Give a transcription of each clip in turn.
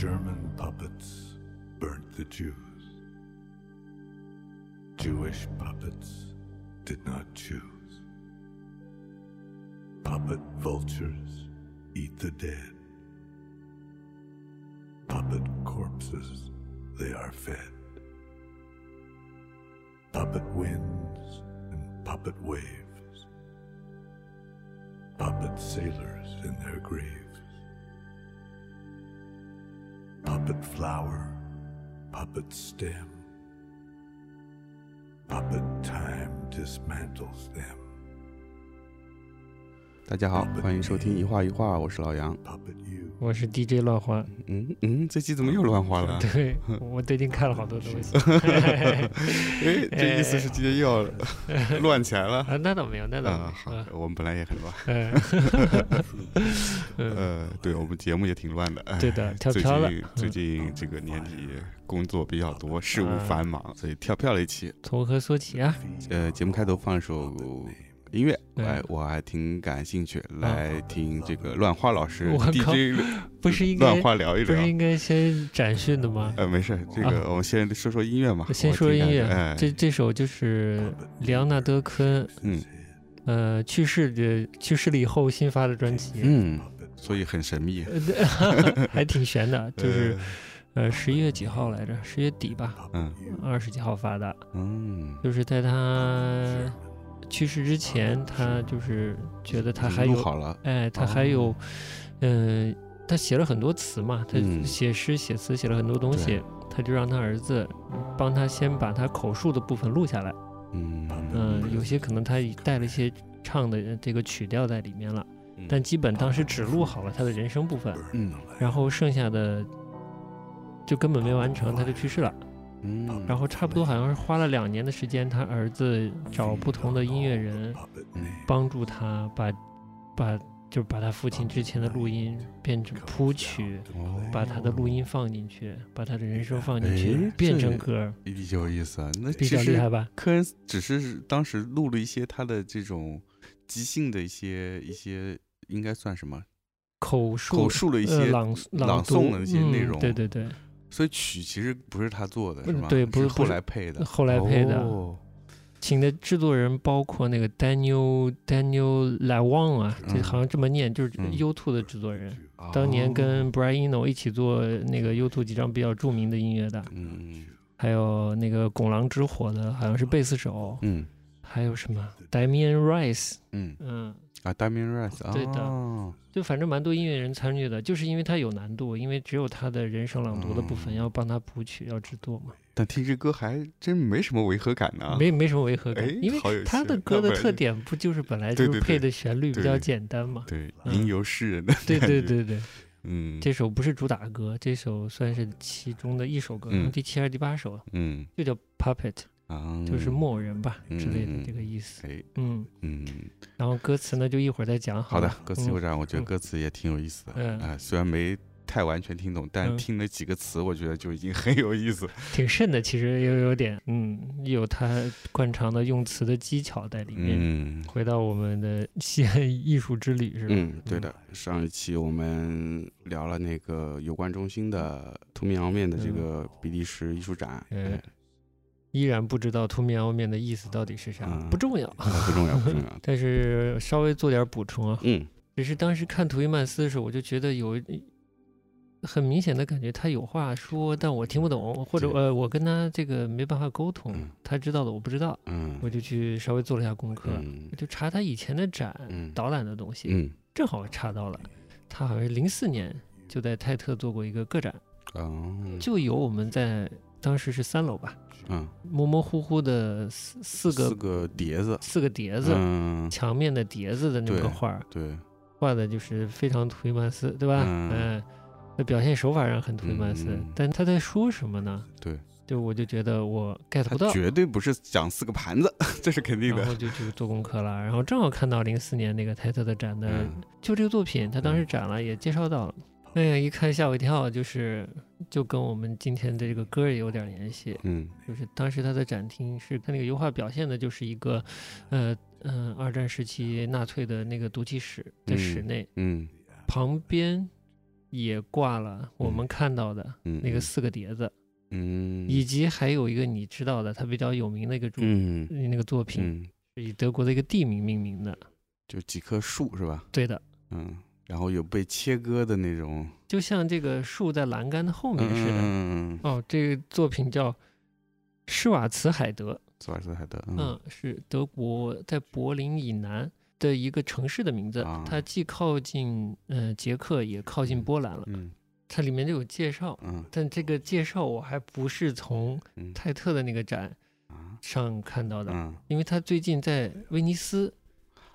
German puppets burnt the Jews. Jewish puppets did not choose. Puppet vultures eat the dead. Puppet corpses they are fed. Puppet winds and puppet waves. Puppet sailors in their graves. Puppet flower, puppet stem. Puppet time dismantles them. 大家好，欢迎收听一画一画，我是老杨。我是 DJ 乱花，嗯嗯，这期怎么又乱花了？对我最近看了好多东西 哎，这意思是今天又要乱起来了。啊，那倒没有，那倒好我们本来也很乱。呃，对我们节目也挺乱的。哎对的 跳最票了近最近这个年底工作比较多，事务繁忙，所以跳票了一期。从何说起啊？呃，节目开头放一首音乐，对。哎，我还挺感兴趣，来听这个乱花老师 DJ 不是应该乱花聊一聊。不是应该先展讯的吗？呃，没事，这个 我们先说说音乐嘛。先说音乐，哎，这这首就是里昂纳德·科恩，嗯。呃，去世的去世了以后新发的专辑，嗯，所以很神秘。还挺悬的，就是呃十一月几号来着？十月底吧，嗯。二十几号发的，嗯，就是在他去世之前，他就是觉得他还有，录好了。哎，他还有，嗯、他写了很多词嘛，他嗯写诗写词写了很多东西，他就让他儿子帮他先把他口述的部分录下来，嗯嗯、有些可能他带了一些唱的这个曲调在里面了，嗯但基本当时只录好了他的人声部分，嗯然后剩下的就根本没完成，他就去世了。嗯，然后差不多好像是花了两年的时间，他儿子找不同的音乐人嗯帮助他把把就是把他父亲之前的录音变成谱曲，哦把他的录音放进去，把他的人声放进去哎，变成这歌，比较有意思啊。那比其实较厉害吧？科恩只是当时录了一些他的这种即兴的一些一些，应该算什么？口述口述了一些，呃朗朗诵的一些内嗯容对对对，所以曲其实不是他做的，不是是吗？对不是是后来配的，后来配的哦。请的制作人包括那个 Daniel Daniel Lawang 啊，这嗯。好像这么念，就是嗯。U2 的制作人。当年跟 Brian Eno 一起做那个 U2 几张比较著名的音乐的，嗯还有那个拱狼之火的，好像是贝斯手，嗯。还有什么？Damian Rice，嗯。嗯，啊，Damian Rice，对的哦就反正蛮多音乐人参与的，就是因为他有难度，因为只有他的人声朗读的部分嗯要帮他谱曲，要制作嘛，但听这歌还真没什么违和感呢。没没什么违和感哎，因为他的歌的特点不就是本来就是配的旋律比较简单嘛？对，嗯吟游诗人的 对，对对对，嗯，这首不是主打歌，这首算是其中的一首歌，嗯第七还是第八首，嗯就叫 Puppet，啊，就是木偶人吧嗯之类的嗯这个意思。哎，嗯，嗯，然后歌词呢，就一会儿再讲好的歌词有这样，我觉得嗯歌词也挺有意思的。嗯啊，虽然没太完全听懂，但嗯听了几个词，我觉得就已经 很有意思。挺深的，其实又有点，嗯，有他惯常的用词的技巧在里面。嗯回到我们的 西安艺术之旅是吧？嗯，对的。上一期我们聊了那个有关中心的图面凹面的这个比利时艺术展，依然不知道凸面凹面的意思到底是啥，嗯。不重要。啊不重要，不重要。但是稍微做点补充啊，嗯。只是当时看图伊曼斯的时候，我就觉得有很明显的感觉，他有话说，但我听不懂，或者呃，我跟他这个没办法沟通，嗯他知道的我不知道，嗯。我就去稍微做了一下功课，嗯。就查他以前的展、嗯。导览的东西，嗯正好查到了，他好像是零四年就在泰特做过一个个展，哦。就有我们在当时是三楼吧，嗯模模糊糊的四四个四个碟子，四个碟子，嗯墙面的碟子的那个画儿。对画的就是非常图伊曼斯，对吧？嗯嗯，那表现手法上很图伊曼斯，但他在说什么呢？对，就我就觉得我 get 不到，绝对不是讲四个盘子，这是肯定的。然后就去做功课了，然后正好看到零四年那个泰特的展的，嗯就这个作品，他当时展了，也介绍到了。哎呀，一看吓我一跳，就是就跟我们今天的这个歌也有点联系，嗯就是当时他的展厅是他那个油画表现的就是一个，呃嗯、二战时期纳粹的那个毒气室的室嗯内，嗯。旁边也挂了我们看到的嗯，那个四个碟子，嗯，以及还有一个你知道的，他比较有名的一个作、嗯那个作品，嗯，是以德国的一个地名命名的。就几棵树是吧？对的，嗯，然后有被切割的那种就像这个树在栏杆的后面似的。嗯，哦，这个作品叫施瓦茨海德，施瓦茨海德，嗯，是德国在柏林以南的一个城市的名字。啊它既靠近呃捷克，也靠近波兰了。嗯它里面就有介绍，嗯但这个介绍我还不是从嗯泰特的那个展啊上看到的，嗯，因为他最近在威尼斯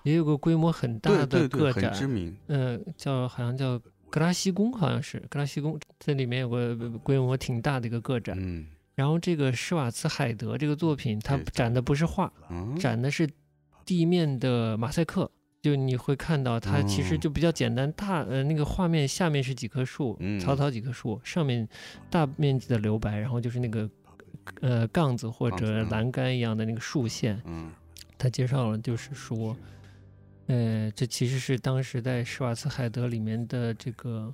也有个规模很大的个展，很知名，嗯、叫好像叫格拉西宫，好像是格拉西宫，这里面有个规模挺大的一个个展。嗯然后这个施瓦茨海德这个作品，它展的不是画，嗯，展的是地面的马赛克。就你会看到它其实哦就比较简单，大呃那个画面下面是几棵树，嗯草草几棵树，上面大面积的留白，然后就是那个呃杠子或者栏杆一样的那个竖线。嗯他介绍了，就是说，呃，这其实是当时在施瓦茨海德里面的这个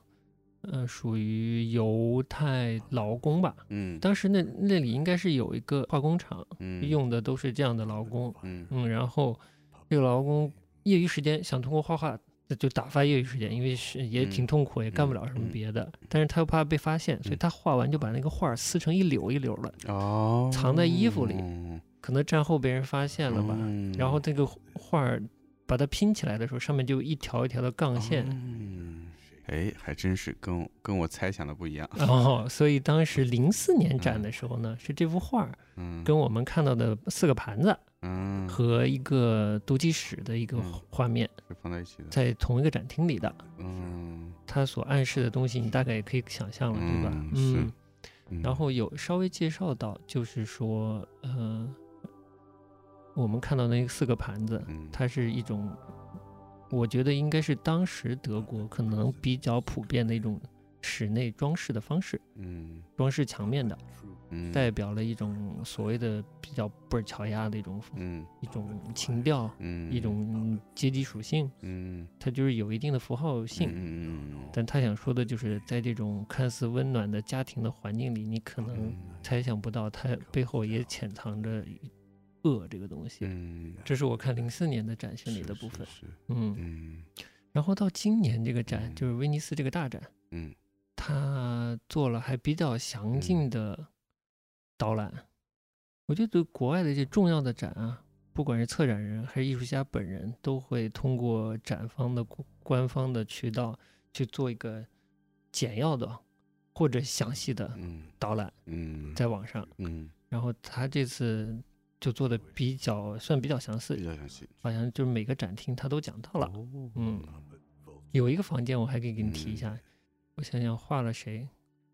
呃属于犹太劳工吧。嗯当时那那里应该是有一个化工厂，嗯用的都是这样的劳工。嗯嗯，然后这个劳工业余时间想通过画画就打发业余时间，因为是也挺嗯痛苦，也干不了什么嗯别的。但是他又怕被发现，所以嗯他画完就把那个画撕成一绺一绺的，哦，藏在衣服里可能战后被人发现了吧。嗯然后这个画儿把它拼起来的时候，上面就一条一条的杠线。嗯，哎，还真是跟跟我猜想的不一样，哦，所以当时零四年展的时候呢，是这幅画儿嗯，跟我们看到的四个盘子嗯。和一个毒鸡屎的一个嗯。画面是放在一起的，在同一个展厅里的。嗯。它所暗示的东西，你大概也可以想象了，对吧？嗯。然后有稍微介绍到，就是说，呃，我们看到那四个盘子，嗯。它是一种，我觉得应该是当时德国可能比较普遍的一种室内装饰的方式，嗯。装饰墙面的，嗯。代表了一种所谓的比较布尔乔亚的一种嗯。一种情调，嗯。一种阶级属性，嗯。它就是有一定的符号性。嗯嗯但他想说的就是，在这种看似温暖的家庭的环境里，你可能嗯。猜想不到，它背后也潜藏着恶这个东西。嗯，这是我看零四年的展现里的部分。是是嗯，嗯然后到今年这个展，嗯就是威尼斯这个大展，嗯他做了还比较详尽的导览。我觉得国外的这些重要的展啊，不管是策展人还是艺术家本人，都会通过展方的官官方的渠道去做一个简要的或者详细的嗯导览嗯在网上。嗯然后他这次就做的比较算比较详比细，较详细好像就是每个展厅他都讲到了。哦嗯，有一个房间我还可以给你提一下，我想想画了谁，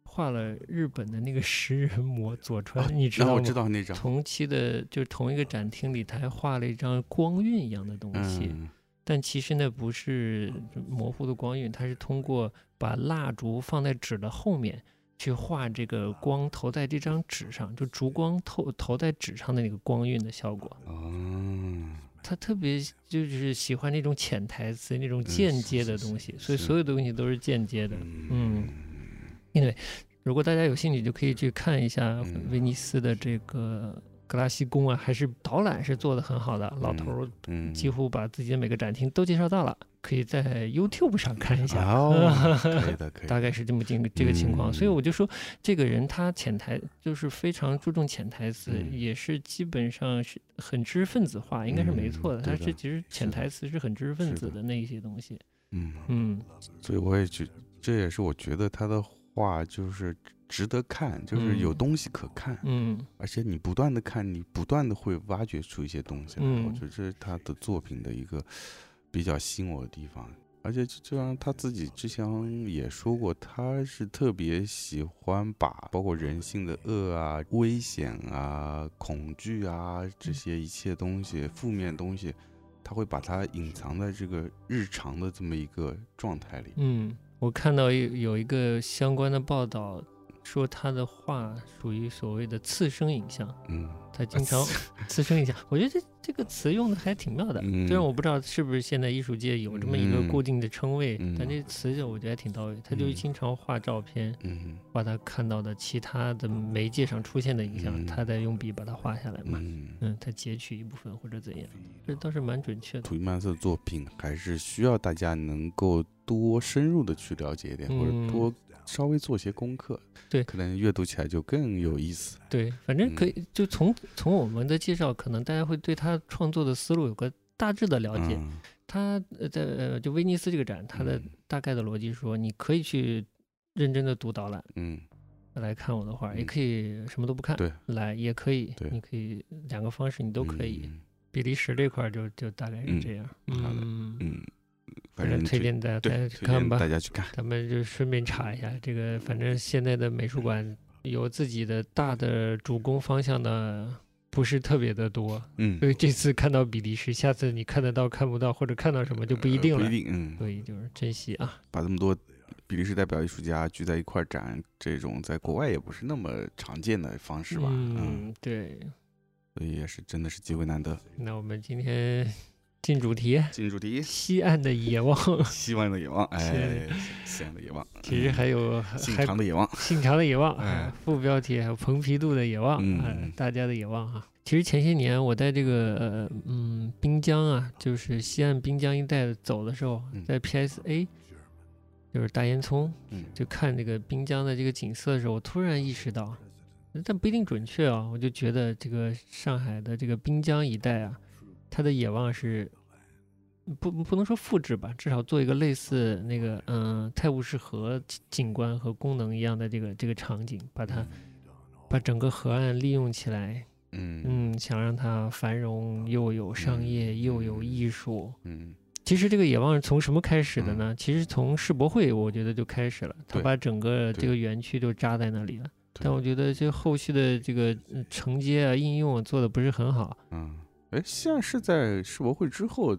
画了日本的那个食人魔佐川，啊你知道吗？我知道那张同期的，就是同一个展厅里，他还画了一张光晕一样的东西，嗯但其实那不是模糊的光晕，它是通过把蜡烛放在纸的后面。去画这个光投在这张纸上，就烛光透投在纸上的那个光晕的效果。嗯他特别就是喜欢那种潜台词、那种间接的东西，所以所有的东西都是间接的。嗯。因为如果大家有兴趣，就可以去看一下嗯。威尼斯的这个格拉西宫啊，还是导览是做的很好的。老头儿嗯几乎把自己的每个展厅都介绍到了，可以在 YouTube 上看一下。哦，可以的可以的，大概是这么这个这个情况，所以嗯我就说，这个人他潜台就是非常注重潜台词，嗯也是基本上是很知识分子化，应该是没嗯错的。他对的是其实潜台词是很知识分子的那一些东西。嗯，嗯所以我也觉，这也是我觉得他的话就是值得看，就是有嗯东西可看，嗯而且你不断的看，你不断的会挖掘出一些东西来。我嗯觉得这是他的作品的一个比较吸引我的地方。而且就就像他自己之前也说过，他是特别喜欢把包括人性的恶啊、危险啊、恐惧啊这些一切东西、负面东西，他会把它隐藏在这个日常的这么一个状态里。嗯，我看到有有一个相关的报道，说他的画属于所谓的次生影像，嗯，他经常次。生影像，我觉得这这个词用的还挺妙的。嗯。虽然我不知道是不是现在艺术界有这么一个嗯。固定的称谓，嗯。但这词就我觉得还挺到位。他就嗯。经常画照片，嗯。画他看到的其他的媒介上出现的影像，嗯。他再用笔把它画下来嘛。嗯，嗯，他截取一部分或者怎样，这倒是蛮准确的。土伊曼斯的作品还是需要大家能够多深入的去了解一点，或嗯。者多稍微做些功课，对。可能阅读起来就更有意思。对，反正可嗯以就从从我们的介绍，可能大家会对他创作的思路有个大致的了解。嗯。他呃在呃就威尼斯这个展，他的嗯。大概的逻辑是说，你可以去认真的读导览。嗯。来看我的画，也嗯。可以什么都不看对。来，也可以对，你可以两个方式你都可以。嗯。比利时这块儿就就大概是嗯。这样，好的。嗯，嗯，反正推荐大家大，家去看吧大。家去看。咱们就顺便查一下这个，反正现在的美术馆有自己的大的主攻方向的不是特别的多，嗯，所以这次看到比利时，下次你看得到看不到，或者看到什么就不一定了。呃不一定，嗯，所以就是珍惜啊，把这么多比利时代表艺术家聚在一块儿展，这种在国外也不是那么常见的方式吧？嗯，嗯，对。所以也是真的是机会难得。那我们今天进主题，进主题，西岸的野望，西岸的野望，哎，西岸的野望，其实还有信还长的野望，信长的野望，哎。啊副标题还有蓬皮杜的野望，嗯。哎大家的野望啊。其实前些年我在这个呃嗯滨江啊，就是西岸滨江一带走的时候嗯，在 PSA，就是大烟囱，嗯。就看这个滨江的这个景色的时候，我突然意识到，但不一定准确啊，我就觉得这个上海的这个滨江一带啊，它的野望是不不能说复制吧，至少做一个类似那个嗯泰晤士河景景观和功能一样的这个这个场景，把它把整个河岸利用起来，嗯嗯，想让它繁荣，又有商业，又有艺术。嗯其实这个野望是从什么开始的呢？其实从世博会，我觉得就开始了，他把整个这个园区都扎在那里了。但我觉得这后续的这个呃承接啊、应用啊做的不是很好。嗯，哎，西安是在世博会之后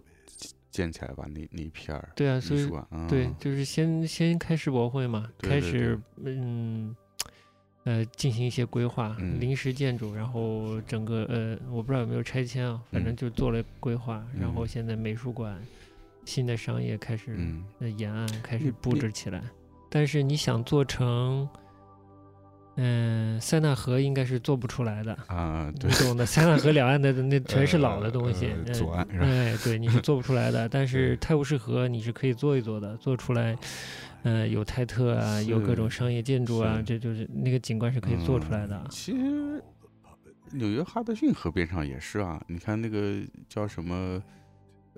建起来吧？那那一片儿对啊，所以对，就是先先开世博会嘛，对对开始嗯呃进行一些规划，嗯。临时建筑，然后整个呃我不知道有没有拆迁啊，反正嗯。就做了规划，然后嗯。现在美术馆、新的商业开始沿岸开始布置起来，但是你想做成。嗯，塞纳河应该是做不出来的，啊，对你，懂的。塞纳河两岸的那全是老的东西，左岸是吧？哎，对，你是做不出来的。但是泰晤士河你是可以做一做的，做出来，呃，有泰特啊，有各种商业建筑啊，这就是那个景观是可以做出来的嗯。其实纽约哈德逊河边上也是啊，你看那个叫什么，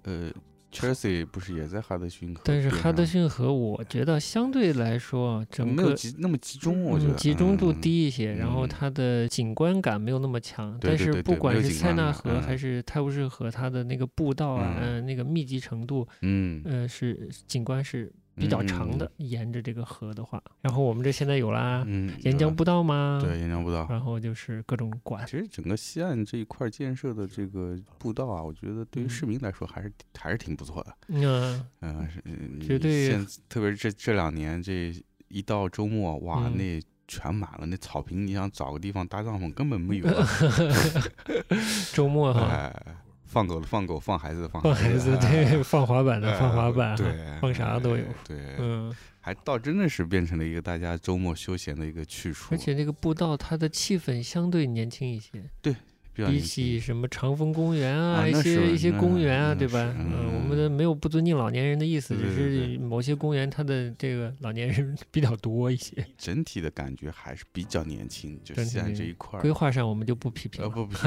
呃，Chelsea 不是也在哈德逊河？但是哈德逊河，我觉得相对来说，整没有个集那么集中，我觉得。嗯集中度嗯低一些，然后嗯。它的景观感没有那么强。但是不管是塞纳河嗯。还是泰晤士河，它的那个步道啊，嗯。嗯，那个密集程度，嗯，呃，是景观是比较长的，沿着这个河的话。然后我们这现在有啦，嗯，沿江步道吗？对沿江步道。然后就是各种管，其实整个西岸这一块建设的这个步道啊，我觉得对于嗯市民来说还是还是挺不错的。嗯，嗯，绝对现特别是这这两年这一到周末，哇，嗯那全满了，那草坪你想找个地方搭帐篷根本没有啊。周末哈，哎，放狗的放狗，放孩子的放放孩子哎对，放滑板的放滑板，对，放啥都有。哎对，嗯，还倒真的是变成了一个大家周末休闲的一个去处，而且那个步道它的气氛相对年轻一些，比比起什么长风公园啊，一些一些公园啊，对吧？嗯，我们嗯的没有不尊敬老年人的意思，只是某些公园它的这个老年人 比较多一些，整体的感觉还是比较年轻，就西安整体的这一块儿规。划上我们就不批评 了。呃不不，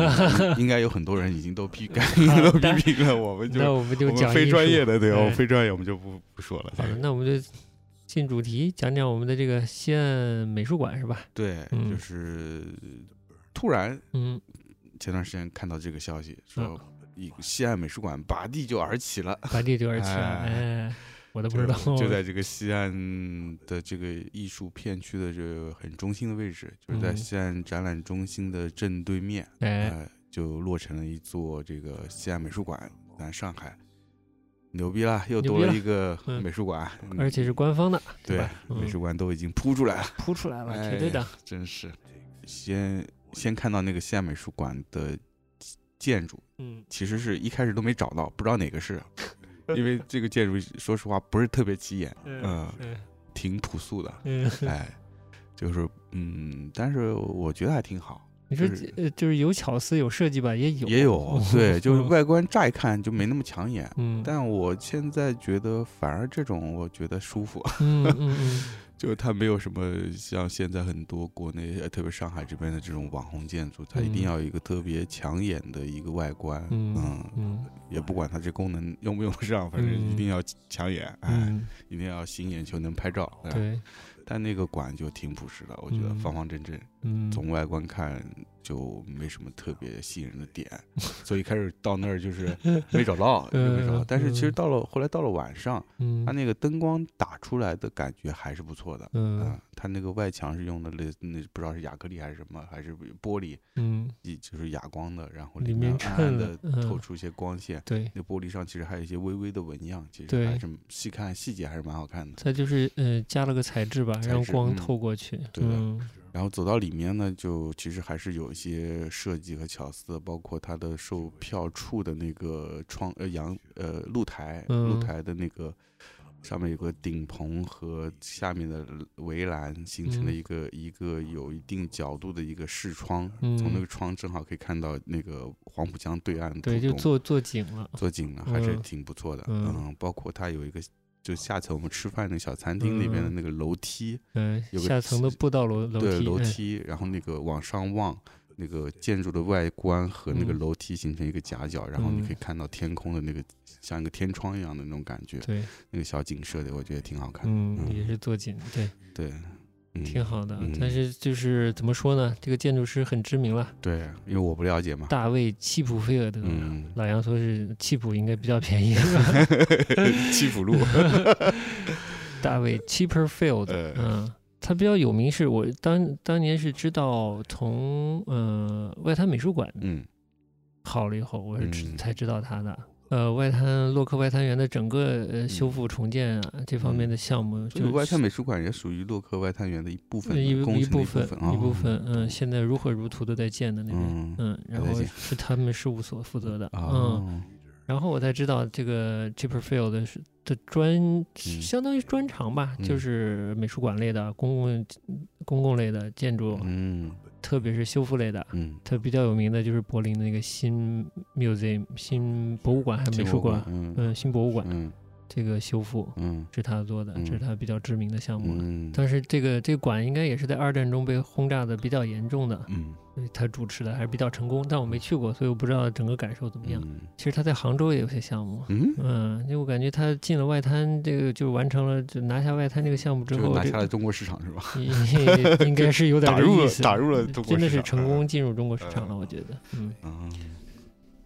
应应该有很多人已经都批，应该都批评了，我们就那我们就讲艺术专业的，对，我哎们非专业我们就不不说了。好的，那我们就进主题，讲讲我们的这个西岸美术馆是吧？对，嗯就是突然嗯，前段时间看到这个消息，说啊一西岸美术馆拔地就而起了，拔地就而起了，哎。哎，我都不知道，就就在这个西岸的这个艺术片区的这个很中心的位置，就是在嗯。西岸展览中心的正对面，哎，呃，就落成了一座这个西岸美术馆，咱上海。牛逼了，又多了一个 嗯美术馆，而且是官方的，对美术馆都已经铺出来了，铺出来了，哎绝对的。真是。先先看到那个西安美术馆的建筑，嗯。其实是一开始都没找到，不知道哪个是，因为这个建筑说实话不是特别起眼，嗯，嗯挺朴素的，嗯，哎，就是嗯，但是我觉得还挺好。你说就是呃，就是有巧思有设计吧，也有也有，对，就是嗯。外观乍一看就没那么抢眼，嗯，但我现在觉得反而这种我觉得舒服，嗯嗯嗯就是它没有什么像现在很多国内，呃特别上海这边的这种网红建筑，它一定嗯。要有一个特别抢眼的一个外观，嗯也不管它这功能用不用得上，反正一嗯定要抢眼，哎，嗯，一定要吸引眼球能拍照，哎对，但那个馆就挺朴实的，我觉得嗯方方正正，嗯，从外观看就没什么特别吸引人的点，所以一开始到那儿就是没找到，没找但是其实嗯到了后来到了晚上，嗯它那个灯光打出来的感觉还是不错的。嗯啊，它那个外墙是用的那那不知道是亚克力还是什么，还是玻璃，嗯，就是哑光的，然后里面暗暗的透出一些光线。对，那玻璃上其实还有一些微微的纹样，其实还是细看细节还是蛮好看的。它就是呃加了个材质吧，让光嗯透过去，对然后走到里面呢，就其实还是有一些设计和巧思的，包括它的售票处的那个窗呃阳呃露台，露嗯。台的那个上面有个顶棚和下面的围栏形成了嗯。一个、一个有一定角度的一个视窗，从那嗯。个窗正好可以看到那个黄浦江对岸的对，就做做景了，做景了，还是嗯。挺不错的。嗯。嗯，包括它有一个就下层我们吃饭那个小餐厅里边的嗯。那个楼梯。嗯，有个下层的步道楼楼对楼梯，然后那个往上望，那个建筑的外观和那个嗯。楼梯形成一个夹角，然后你可以嗯。看到天空的那个像一个天窗一样的那种感觉，对，那个小景色的我觉得挺好看的。嗯，嗯。也是做景，对，对，嗯挺好的。嗯但是就是怎么说呢，这个建筑师很知名了，对，因为我不了解嘛。大卫·契普菲尔德。嗯，老杨说是契普应该比较便宜，契普路，大卫 Chipperfield，呃嗯，他比较有名是我当当年是知道从呃外滩美术馆嗯好了以后，我是知嗯才知道他的。呃，外滩洛克外滩园的整个呃修复重建啊这方面的项目，就这个外滩美术馆也属于洛克外滩园的一部分一部分分，一部哦分，嗯，现在如火如荼的在建的那边，嗯嗯，然后是他们事务所负责的，嗯，哦，然后我才知道这个 Chipperfield 是的专，相当于专长吧，就嗯是美术馆类的、公共公共类的建筑，嗯特别是修复类的。嗯，它比较有名的就是柏林的那个新 museum 新博物馆还是美术馆，嗯。嗯，新博物馆。嗯这个修复嗯是他做的，这是嗯他比较知名的项目了。嗯但是这个这个馆应该也是在二战中被轰炸的比较严重的，嗯所以他主持的还是比较成功。但我没去过，所以我不知道整个感受怎么样。嗯其实他在杭州也有些项目，嗯，嗯，因为我感觉他进了外滩，这个就完成了，就拿下外滩这个项目之后，就拿下了中国市场是吧？应应该是有点打入了打入了中国真的是成功进入中国市场了，嗯我觉得，嗯。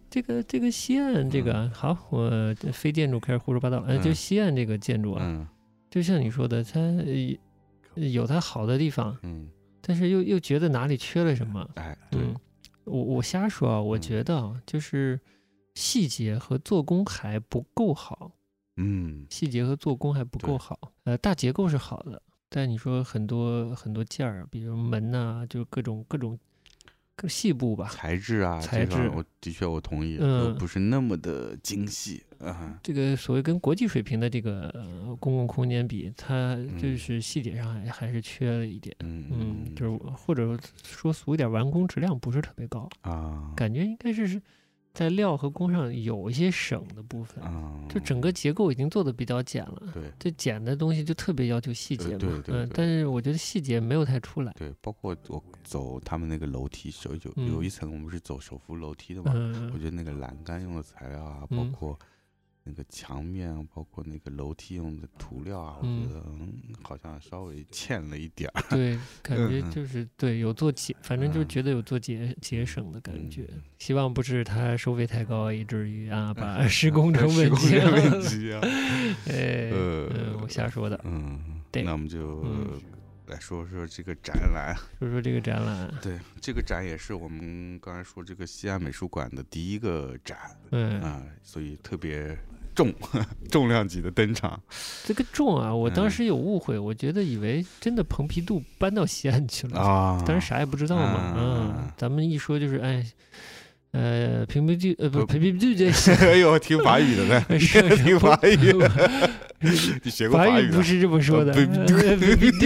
嗯这个这个西岸这个啊好，我这非建筑开始胡说八道了。呃，就嗯西岸这个建筑啊，嗯就像你说的，它呃有它好的地方，嗯，但是又又觉得哪里缺了什么。哎，对嗯，，我我瞎说啊，我嗯觉得啊，就是细节和做工还不够好，嗯细节和做工还不够好。呃，大结构是好的，但你说很多很多件儿，比如门呐、就各种各种各细部吧，材质啊，材质我的确我同意，嗯都不是那么的精细啊。这个所谓跟国际水平的这个、呃、公共空间比，它就嗯是细节上还还是缺了一点。嗯嗯，就是或者说俗一点，完工质量不是特别高，啊，感觉应该是是在料和工上有一些省的部分，啊，就整个结构已经做的比较简了。对。这简的东西就特别要求细节嘛，对对对。嗯，但是我觉得细节没有太出来，对，包括我走他们那个楼梯有，有有嗯。一层我们是走手扶楼梯的嘛，我嗯觉得那个栏杆用的材料啊，包嗯。括那个墙面啊，包括那个楼梯用的涂料啊，我嗯觉得嗯好像稍微欠了一点儿。对，感觉嗯就是对有做节，反正就觉得有做节节省的感觉。嗯希望不是他收费太高，以至于啊 把施工成施工问题成问了。题啊。哎，我瞎说的。嗯，对那我们就嗯来说说这个展览。说说这个展览，对，这个展也是我们刚才说这个西安美术馆的第一个展嗯啊、所以特别重 重量级的登场这个重啊，我当嗯时有误会，我觉得以为真的蓬皮杜搬到西安去了，啊！当时啥也不知道嘛。嗯嗯，咱们一说就是哎，呃，蓬皮杜呃不不蓬皮杜这 哎呦，听法语的呢，是听法语的，你学过法语不是这么说的，呃呃蓬皮杜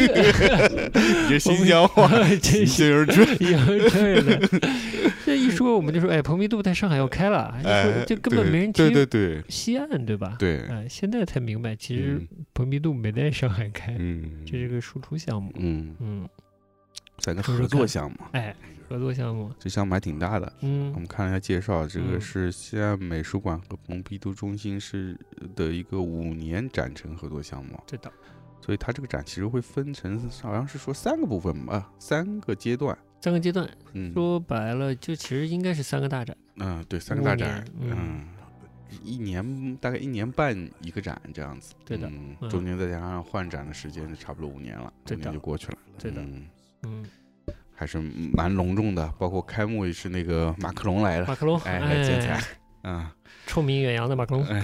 你这新疆话，这 是新人准。有这儿的。这一说我们就说，哎，蓬皮杜在上海要开了，就根本对没人对对提对。西岸，对吧？对，哎，现在才明白，其实嗯。蓬皮杜没在上海开，嗯，这是个输出项目。嗯，嗯，算个合作项目，哎，合作项目，这项目还挺大的。嗯我嗯们看了一下介绍，这个嗯是西安美术馆和蓬皮杜中心是的一个五年展陈合作项目，对的。所以它这个展其实会分成好像是说三个部分吧，三个阶段。三个阶段，嗯说白了，就其实应该是三个大展。嗯，对，三个大展，嗯嗯，一年大概一年半一个展这样子。对的中间再加上换展的时间，就差不多五年了，五对的年就过去了。对的嗯嗯，还是蛮隆重的，包括开幕也是那个马克龙来了，马克龙，哎，来剪彩哎，，嗯，臭名远扬的马克龙。哎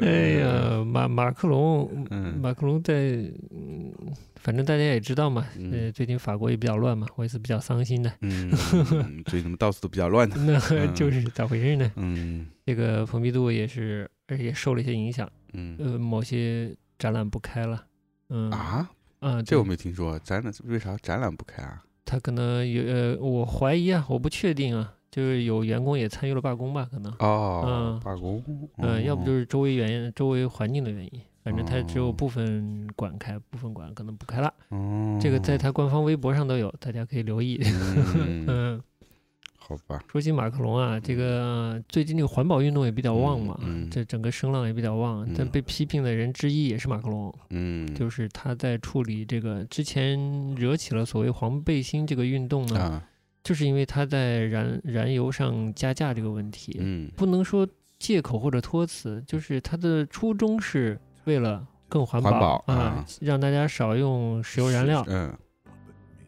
哎呀，马马克龙，嗯马克龙在，嗯，反正大家也知道嘛，嗯呃，最近法国也比较乱嘛，我也是比较伤心的。嗯，最近怎么到处都比较乱呢，那嗯 就是咋回事呢？嗯这个蓬皮杜也是，而且受了一些影响，嗯呃，某些展览不开了。嗯啊，啊，这我没听说，展览为啥展览不开啊？他可能有呃，我怀疑啊，我不确定啊，就是有员工也参与了罢工吧，可能，哦嗯，罢工，嗯、要不就是周围原因、周围环境的原因，反正他只有哦部分馆开，部分馆可能不开了。哦，这个在他官方微博上都有，大家可以留意。嗯，嗯，好吧，说起马克龙啊，这个、呃最近这个环保运动也比较旺嘛，嗯嗯。这整个声浪也比较旺，但嗯被批评的人之一也是马克龙，嗯，就是他在处理这个之前惹起了所谓黄背心这个运动呢，啊，就是因为他在燃燃油上加价这个问题，嗯。不能说借口或者托词，就是他的初衷是为了更环保啊，让大家少用石油燃料，嗯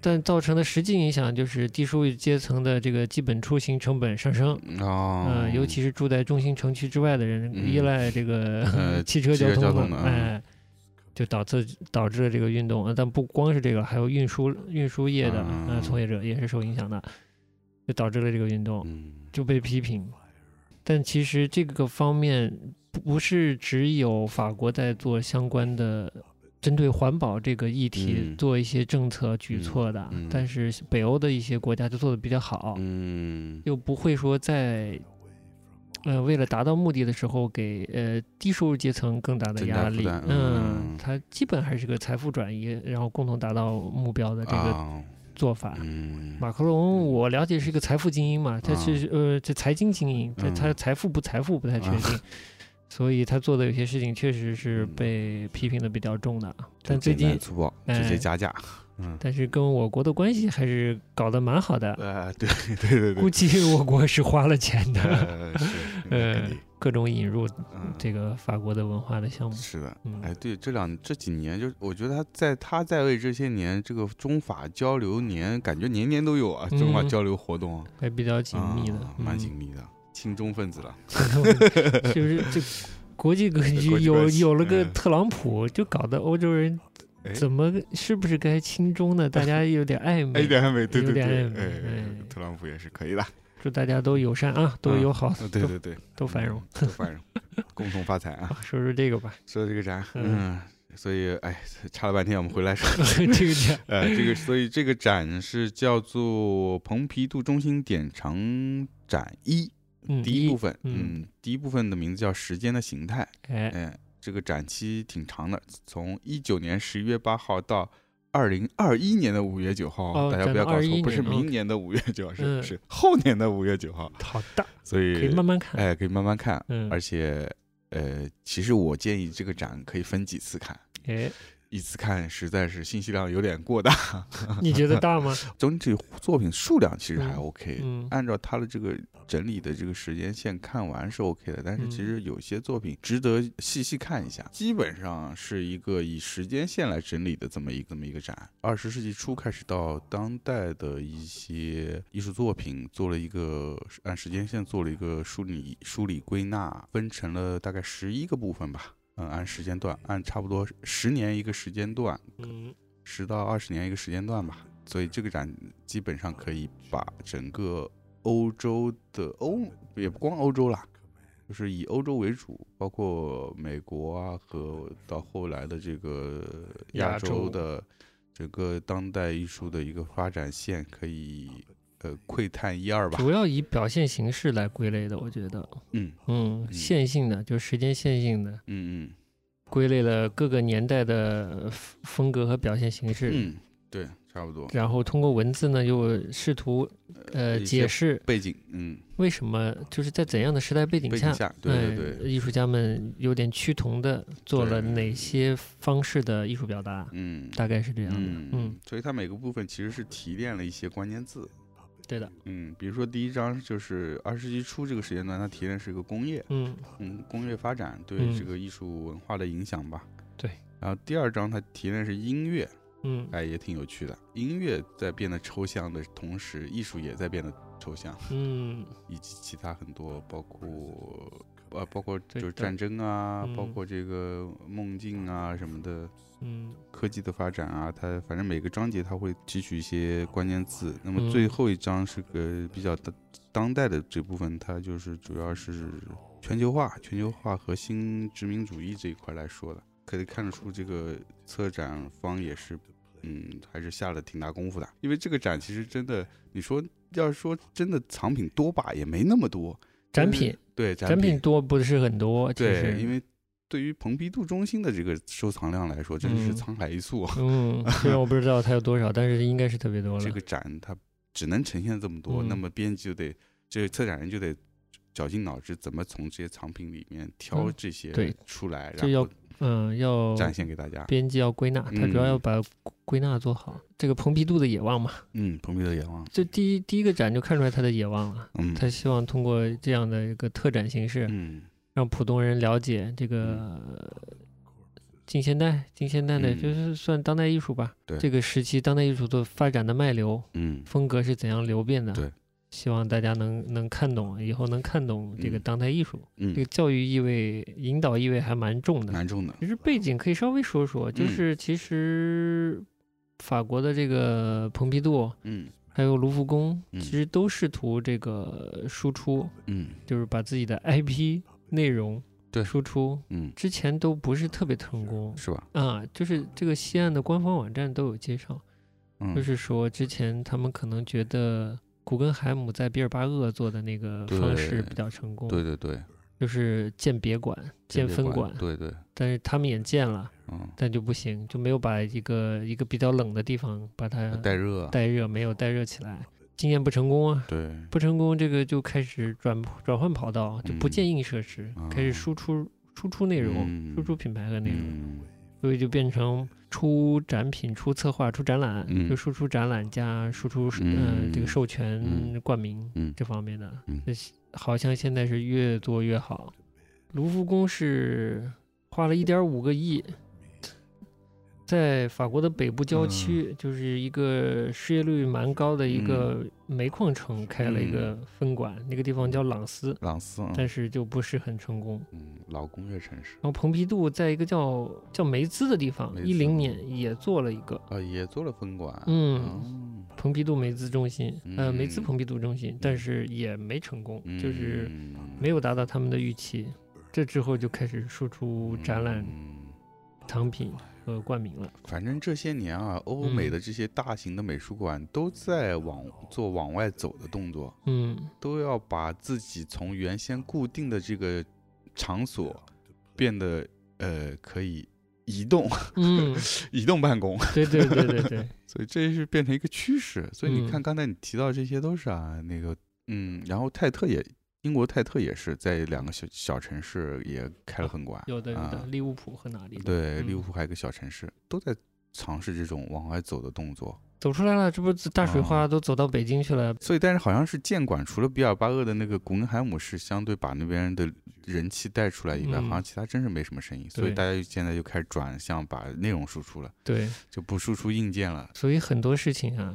但造成的实际影响就是低收入阶层的这个基本出行成本上升。哦，呃，尤其是住在中心城区之外的人，嗯依赖这个、呃 汽车交通哎，就导致导致了这个运动。呃但不光是这个，还有运输运输业的呃嗯从业者也是受影响的，就导致了这个运动嗯就被批评。但其实这个方面不不是只有法国在做相关的。针对环保这个议题嗯。做一些政策举嗯措的，嗯。但是北欧的一些国家就做的比较好，嗯。又不会说在呃为了达到目的的时候给呃低收入阶层更大的压力，嗯。嗯，它基本还是个财富转移，然后共同达到目标的这个啊。做法。嗯。马克龙，我了解是一个财富精英嘛，他是呃这财经精英，他他嗯财富不财富不太确啊。定，所以他做的有些事情确实是嗯被批评的比较重的。但最近粗暴，直接哎加价，嗯，但是跟我国的关系还是搞得蛮好的，呃，对对对对，估计我国是花了钱的。呃是，呃，各种引入嗯这个法国的文化的项目。是的，嗯哎，对，这两这几年，就我觉得他在他在位这些年，这个中法交流年，感觉年年都有啊，中法嗯交流活动，还比较紧密的啊，蛮嗯紧密的，亲中分子了，就是这国际格局有有了个嗯。特朗普，就搞得欧洲人哎怎么是不是该亲中呢？大家有点暧昧。点暧昧，对对对，有点暧昧哎哎，特朗普也是可以的，祝大家都友善啊，都嗯友好，对对对，都繁荣。嗯，都繁荣，共同发财啊！啊说说这个吧，说这个展，嗯。嗯，所以哎，差了半天，我们回来说。这个展呃，这个所以这个展是叫做蓬皮杜中心典藏展一，嗯第一部分，嗯。嗯，第一部分的名字叫时间的形态，哎，哎，这个展期挺长的，从一九年十一月八号到二零二一年的五月九号，哦大家展到21不要搞错，不是明年的五月九号，是、嗯。是后年的五月九号，好的，所以可以慢慢看。哎可以慢慢看，嗯。而且呃，其实我建议这个展可以分几次看。哎，一次看实在是信息量有点过大。你觉得大吗？整体作品数量其实还嗯 OK，、嗯按照他的这个整理的这个时间线看完是 OK 的，但是其嗯实有些作品值得细细看一下。基本上是一个以时间线来整理的这么一个这么一个展。二十世纪初开始到当代的一些艺术作品做了一个按时间线做了一个梳理梳理归纳，分成了大概十一个部分吧。嗯，按时间段，按差不多十年一个时间段，嗯十到二十年一个时间段吧。所以这个展基本上可以把整个欧洲的欧也不光欧洲啦，就是以欧洲为主，包括美国啊和到后来的这个亚洲的整个当代艺术的一个发展线，可以呃窥探一二吧。主要以表现形式来归类的，我觉得，嗯嗯，线性的，就是时间线性的，嗯嗯归类了各个年代的风风格和表现形式，嗯，对，差不多。然后通过文字呢，又试图呃解释背景，嗯，为什么就是在怎样的时代背景下，对对哎对，艺术家们有点趋同的做了哪些方式的艺术表达，嗯。大概是这样的。嗯嗯，所以它每个部分其实是提炼了一些关键字。对的。嗯，比如说第一章就是二十世纪初这个时间段，它提炼是一个工业，嗯嗯，工业发展对嗯这个艺术文化的影响吧。对。然后第二章它提炼是音乐，嗯哎，也挺有趣的。音乐在变得抽象的同时，艺术也在变得抽象，嗯以及其他很多，包括呃，包括就是战争啊，包嗯括这个梦境啊什么的。嗯科技的发展啊，它反正每个章节它会提取一些关键字。那么嗯最后一章是个比较当当代的这部分，它就是主要是全球化、全球化和新殖民主义这一块来说的。可以看得出，这个策展方也是，嗯，还是下了挺大功夫的。因为这个展其实真的，你说要是说真的藏品多吧，也没那么多。展品对展品多不是很多，其对，实因为对于蓬皮杜中心的这个收藏量来说，真的是嗯沧海一粟。嗯，虽然我不知道它有多少，但是应该是特别多了。这个展它只能呈现这么多，嗯那么编辑就得，这个策展人就得绞尽脑汁，怎么从这些藏品里面挑嗯这些出来，然后嗯要展现给大家。编辑要归纳，他主要要嗯把归纳做好。这个蓬皮杜的野望嘛，嗯，蓬皮杜野望，这第一第一个展就看出来他的野望了。嗯，他希望通过这样的一个特展形式，嗯让普通人了解这个近现代、近现代的，嗯就是算当代艺术吧。对这个时期当代艺术的发展的脉流、嗯风格是怎样流变的？对，希望大家能能看懂，以后能看懂这个嗯。当代艺术。这个嗯，教育意味、引导意味还蛮重的。蛮重的，其实背景可以稍微说说，就嗯。是其实法国的这个蓬皮杜嗯。还有卢浮宫，嗯。其实都试图这个输出，嗯。就是把自己的 IP 内容对输出，嗯，之前都不是特别成功是吧？啊。就是这个西岸的官方网站都有介绍，嗯，就是说之前他们可能觉得古根海姆在比尔巴鄂做的那个方式比较成功，对对对，就是建别馆、建分馆，对对，但是他们也建了。嗯，但就不行，就没有把一个一个比较冷的地方把它带热，带热，没有带热起来，经验不成功啊，对，不成功，这个就开始转转换跑道，就不嗯建硬设施，开始啊输出输出内容，输出嗯品牌和内容，嗯所以就变成出展品、出策划、出展览，嗯。就输出展览加输出嗯、这个嗯授权、嗯。冠名嗯。这方面的，嗯。这好像现在是越做越好。卢浮宫是花了一点五个亿，在法国的北部郊区，嗯就是一个失业率蛮高的一个煤矿城开了一个分馆，那个地方叫朗斯，朗斯，嗯。但是就不是很成功。嗯，老工业城市。然后蓬皮杜在一个叫叫梅兹的地方，一零年也做了一个啊，也做了分馆，嗯哦。蓬皮杜梅兹中心，呃，梅兹嗯蓬皮杜中心，但是也没成功，就是。嗯没有达到他们的预期。这之后就开始输出展览嗯。藏品和冠名了。反正这些年啊，欧美嗯的这些大型的美术馆都在往做往外走的动作，嗯都要把自己从原先固定的这个场所变得呃可以移动、嗯，移动办公，对对对对对，所以这是变成一个趋势。所以你嗯看刚才你提到这些都是啊，那个嗯，然后泰特也英国泰特也是在两个小小城市也开了分馆，有的有的，啊利物浦和哪里？对，利物嗯浦还有一个小城市都在尝试这种往外走的动作。走出来了，这不是大水啊花都走到北京去了。所以，但是好像是建馆除了比尔巴鄂的那个古根海姆是相对把那边的人气带出来以外，嗯好像其他真是没什么声音。所以大家现在就开始转向把内容输出了，对，就不输出硬件了。所以很多事情啊，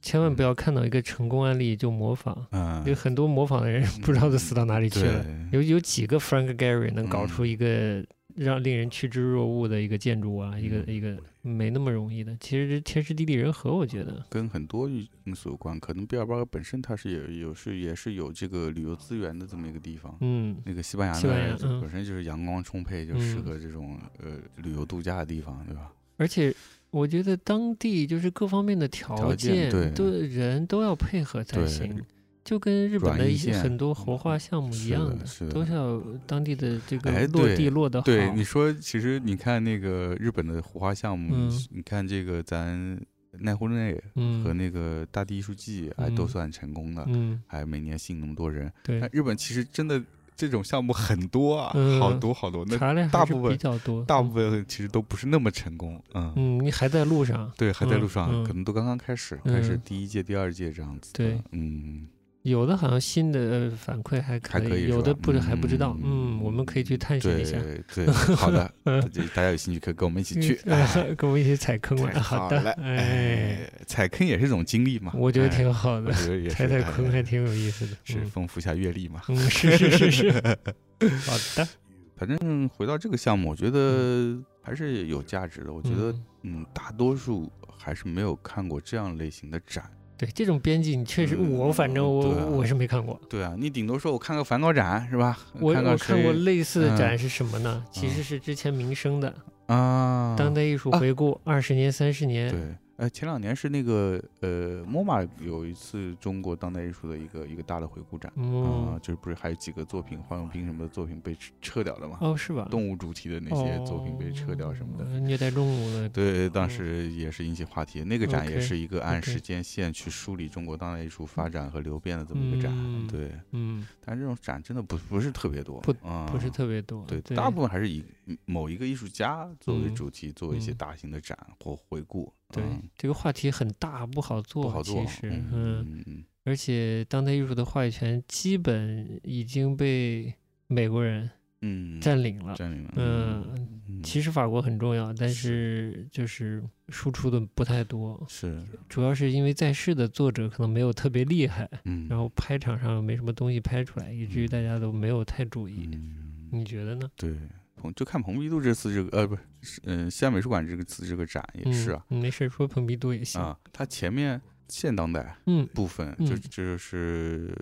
千万不要看到一个成功案例就模仿，嗯，有很多模仿的人不知道都死到哪里去了。对，有有几个 Frank Gehry 能搞嗯出一个让令人趋之若鹜的一个建筑啊，一个嗯一个没那么容易的。其实这天时地利人和，我觉得。跟很多因素有关。可能毕尔巴鄂本身它是有有是也是有这个旅游资源的这么一个地方。嗯，那个西班牙西班牙本身就是阳光充沛，就适嗯合这种呃旅游度假的地方，对吧？而且我觉得当地就是各方面的条条件对都人都要配合才行。就跟日本的一些很多活化项目一样的都是要当地的这个哎落地对落得好。对，你说其实你看那个日本的活化项目，嗯你看这个咱奈户内嗯和那个大地艺术季，哎，都嗯算成功的，嗯，还每年吸引那么多人。对但，日本其实真的这种项目很多啊，嗯。好多好多，那大部分比较多，大部分其实都不是那么成功，嗯。嗯，你还在路上，对，还在路嗯上，嗯。可能都刚刚开始，开始嗯第一届、第二届这样子的。对。嗯，有的好像新的呃反馈还可以有的不是还不知道，嗯嗯，我们可以去探险一下，对对，好的，大家有兴趣可以跟我们一起去。跟我们一起踩坑玩。好的了，，哎，哎，踩坑也是一种经历嘛。我觉得哎挺好的，踩踩坑哎还挺有意思的。是嗯丰富一下阅历嘛。嗯，是是是是，好的，反正回到这个项目，我觉得还是有价值的。我觉得，嗯嗯，大多数还是没有看过这样类型的展。对这种编辑，你确实嗯我反正我我是没看过。对啊，你顶多说我看个梵高展是吧？我看我看过类似的嗯展是什么呢？其实嗯是之前民生的啊，当代艺术啊回顾二十年、三十年。对，呃，前两年是那个呃，MoMA 有一次中国当代艺术的一个一个大的回顾展啊、嗯，就是不是还有几个作品，黄永平什么的作品被撤撤掉了嘛？哦，是吧？动物主题的那些作品被撤掉什么的。哦虐待动物的。对，当嗯时也是引起话题。那个展也是一个按时间线去梳理中国当代艺术发展和流变的这么一个展。嗯对，嗯，但这种展真的不不是特别多，不嗯、不是特别多。对，对，大部分还是以某一个艺术家作为嗯主题，做一些嗯大型的展或回顾。对嗯这个话题很大，不好做，不好做。其实，嗯而且当代艺术的话语权基本已经被美国人嗯，占领了。占领了。嗯，嗯其实法国很重要，但是是就是输出的不太多，是，主要是因为在世的作者可能没有特别厉害，嗯，然后拍场上没什么东西拍出来，以至于大家都没有太注意。嗯，你觉得呢？对，蓬就看蓬皮杜这次这个呃不是，嗯，西安美术馆这个次这个展也是啊，嗯，没事说蓬皮杜也行。啊，它前面现当代嗯部分就嗯就是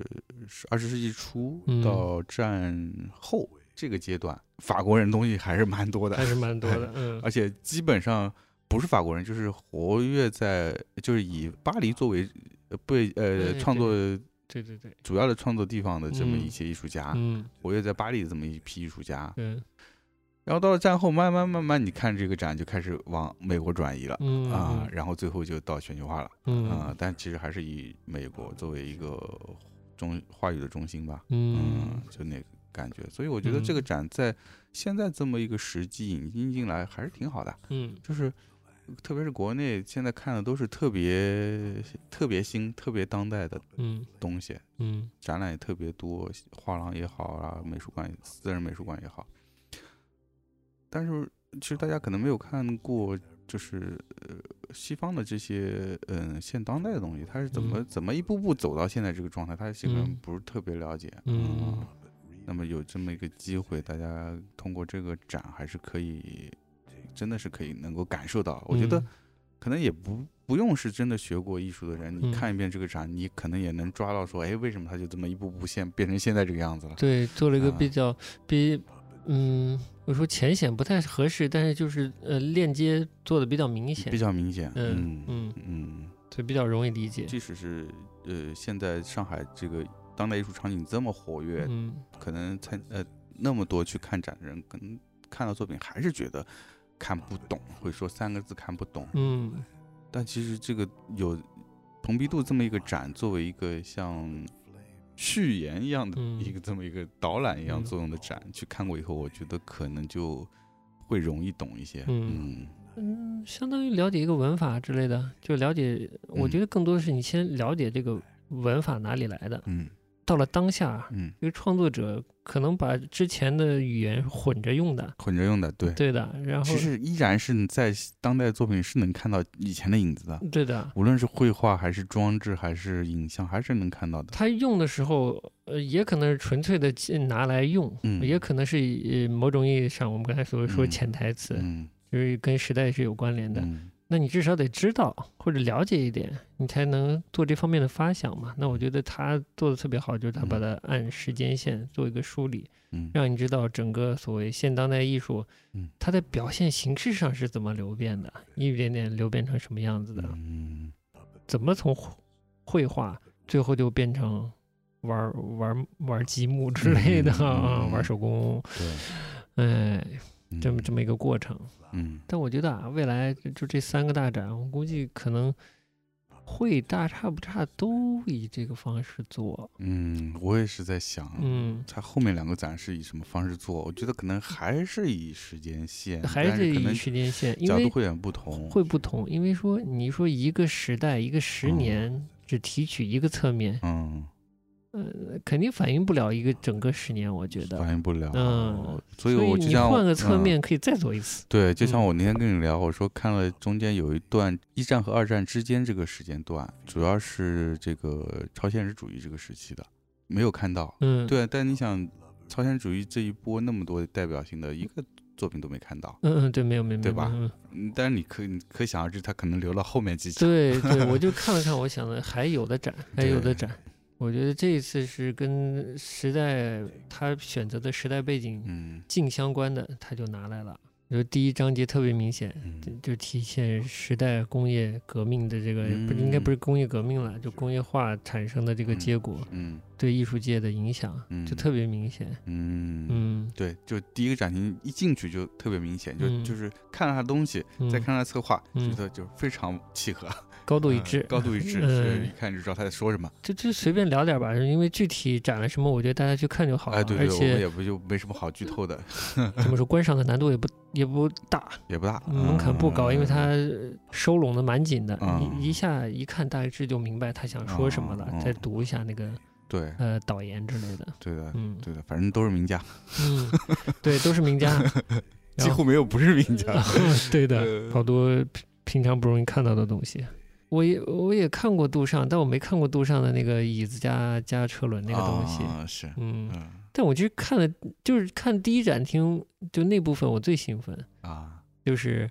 二十世纪初嗯到战后这个阶段，法国人东西还是蛮多的还，是蛮多的，嗯而且基本上不是法国人，就是活跃在，就是以巴黎作为呃被呃哎创作对对对，主要的创作地方的这么一嗯些艺术家，嗯，活跃在巴黎的这么一批艺术家。对，然后到了战后，慢慢慢慢，你看这个展就开始往美国转移了。嗯啊，然后最后就到全球化了，嗯啊，但其实还是以美国作为一个中话语的中心吧，嗯就那个感觉，所以我觉得这个嗯展在现在这么一个时机引进进来还是挺好的，嗯就是特别是国内现在看的都是特别特别新、特别当代的嗯东西，嗯展览也特别多，画廊也好啊，美术馆、私人美术馆也好。但是其实大家可能没有看过，就是呃西方的这些嗯、呃现当代的东西，它是怎么、怎么一步步走到现在这个状态，他基本上嗯不是特别了解。嗯那么有这么一个机会，大家通过这个展还是可以，真的是可以能够感受到。我觉得嗯可能也不不用是真的学过艺术的人，你嗯看一遍这个展，你可能也能抓到说，哎，为什么他就这么一步步现变成现在这个样子了？对，做了一个啊比较比嗯，我说浅显不太合适，但是就是呃链接做的比较明显。比，较明显，嗯嗯嗯，嗯，所以比较容易理解。即使是呃现在上海这个当代艺术场景这么活跃，嗯。可能参呃那么多去看展的人，可能看到作品还是觉得看不懂，会说三个字看不懂。嗯。但其实这个有蓬皮杜这么一个展，作为一个像序言一样的嗯。一个这么一个导览一样嗯。作用的展，去看过以后，我觉得可能就会容易懂一些。嗯。嗯，相当于了解一个文法之类的，就了解。我嗯。觉得更多的是你先了解这个文法哪里来的，嗯到了当下，嗯，因为创作者可能把之前的语言混着用的，混着用的，对。对的，然后其实依然是在当代作品是能看到以前的影子的，对的，无论是绘画还是装置还是影像，还是能看到的。他用的时候，呃，也可能是纯粹的拿来用，嗯也可能是以某种意义上我们刚才所说嗯潜台词，嗯就是跟时代是有关联的。嗯那你至少得知道或者了解一点，你才能做这方面的发想嘛。那我觉得他做的特别好，就是他把它按时间线做一个梳理，嗯。让你知道整个所谓现当代艺术嗯，它在表现形式上是怎么流变的，一点点流变成什么样子的，嗯。怎么从绘绘画最后就变成玩儿玩儿玩儿积木之类的嗯玩儿手工，对，哎，嗯这么这么一个过程。嗯但我觉得啊，未来就就这三个大展，我估计可能会大差不差都以这个方式做。嗯，我也是在想，嗯，它后面两个展是以什么方式做？我觉得可能还是以时间线，还是以时间线，因为角度会有点不同。会不同。因为说你说一个时代一个十嗯年只提取一个侧面，嗯，呃，肯定反映不了一个整个十年。我觉得，反映不了。嗯，所以我就像你换个侧嗯面可以再做一次。对，就像嗯我那天跟你聊，我说看了中间有一段一战和二战之间这个时间段，主要是这个超现实主义这个时期的，没有看到。嗯，，对，但你想，超现实主义这一波那么多代表性的一个作品都没看到，嗯嗯，对，没有没有，对吧嗯嗯，但是你可你可想而知，它可能留到后面几场。对对，我就 看了看，我想的还有的展，还有的展。我觉得这一次是跟时代他选择的时代背景嗯近相关的，他就拿来了。就第一章节特别明显，就嗯就体现时代工业革命的这个，不应该不是工业革命了，就工业化产生的这个嗯结果嗯对艺术界的影响，就嗯特别明显。嗯嗯，对，就第一个展厅一进去就特别明显，就嗯就是看了他东西，再嗯看他策划，嗯觉得就非常契合，嗯高度一致，高度一致，嗯。是一看就知道他在说什么。就就随便聊点吧，因为具体展了什么，我觉得大家去看就好了。哎，对对，我们而且也不就没什么好剧透的，怎么说，观赏的难度也不也不大，也不大，门槛不高，因为嗯它收拢的蛮紧的，嗯。一一下一看大致就明白他想说什么了，再读一下那个对。呃导言之类的。对的嗯。对的，反正都是名家，嗯，对，都是名家，几乎没有不是名家。对的，呃。好多平平常不容易看到的东西。我也我也看过杜尚，但我没看过杜尚的那个椅子加加车轮那个东西。啊是，嗯，嗯但我其实看了，就是看第一展厅，就那部分我最兴奋，啊，就是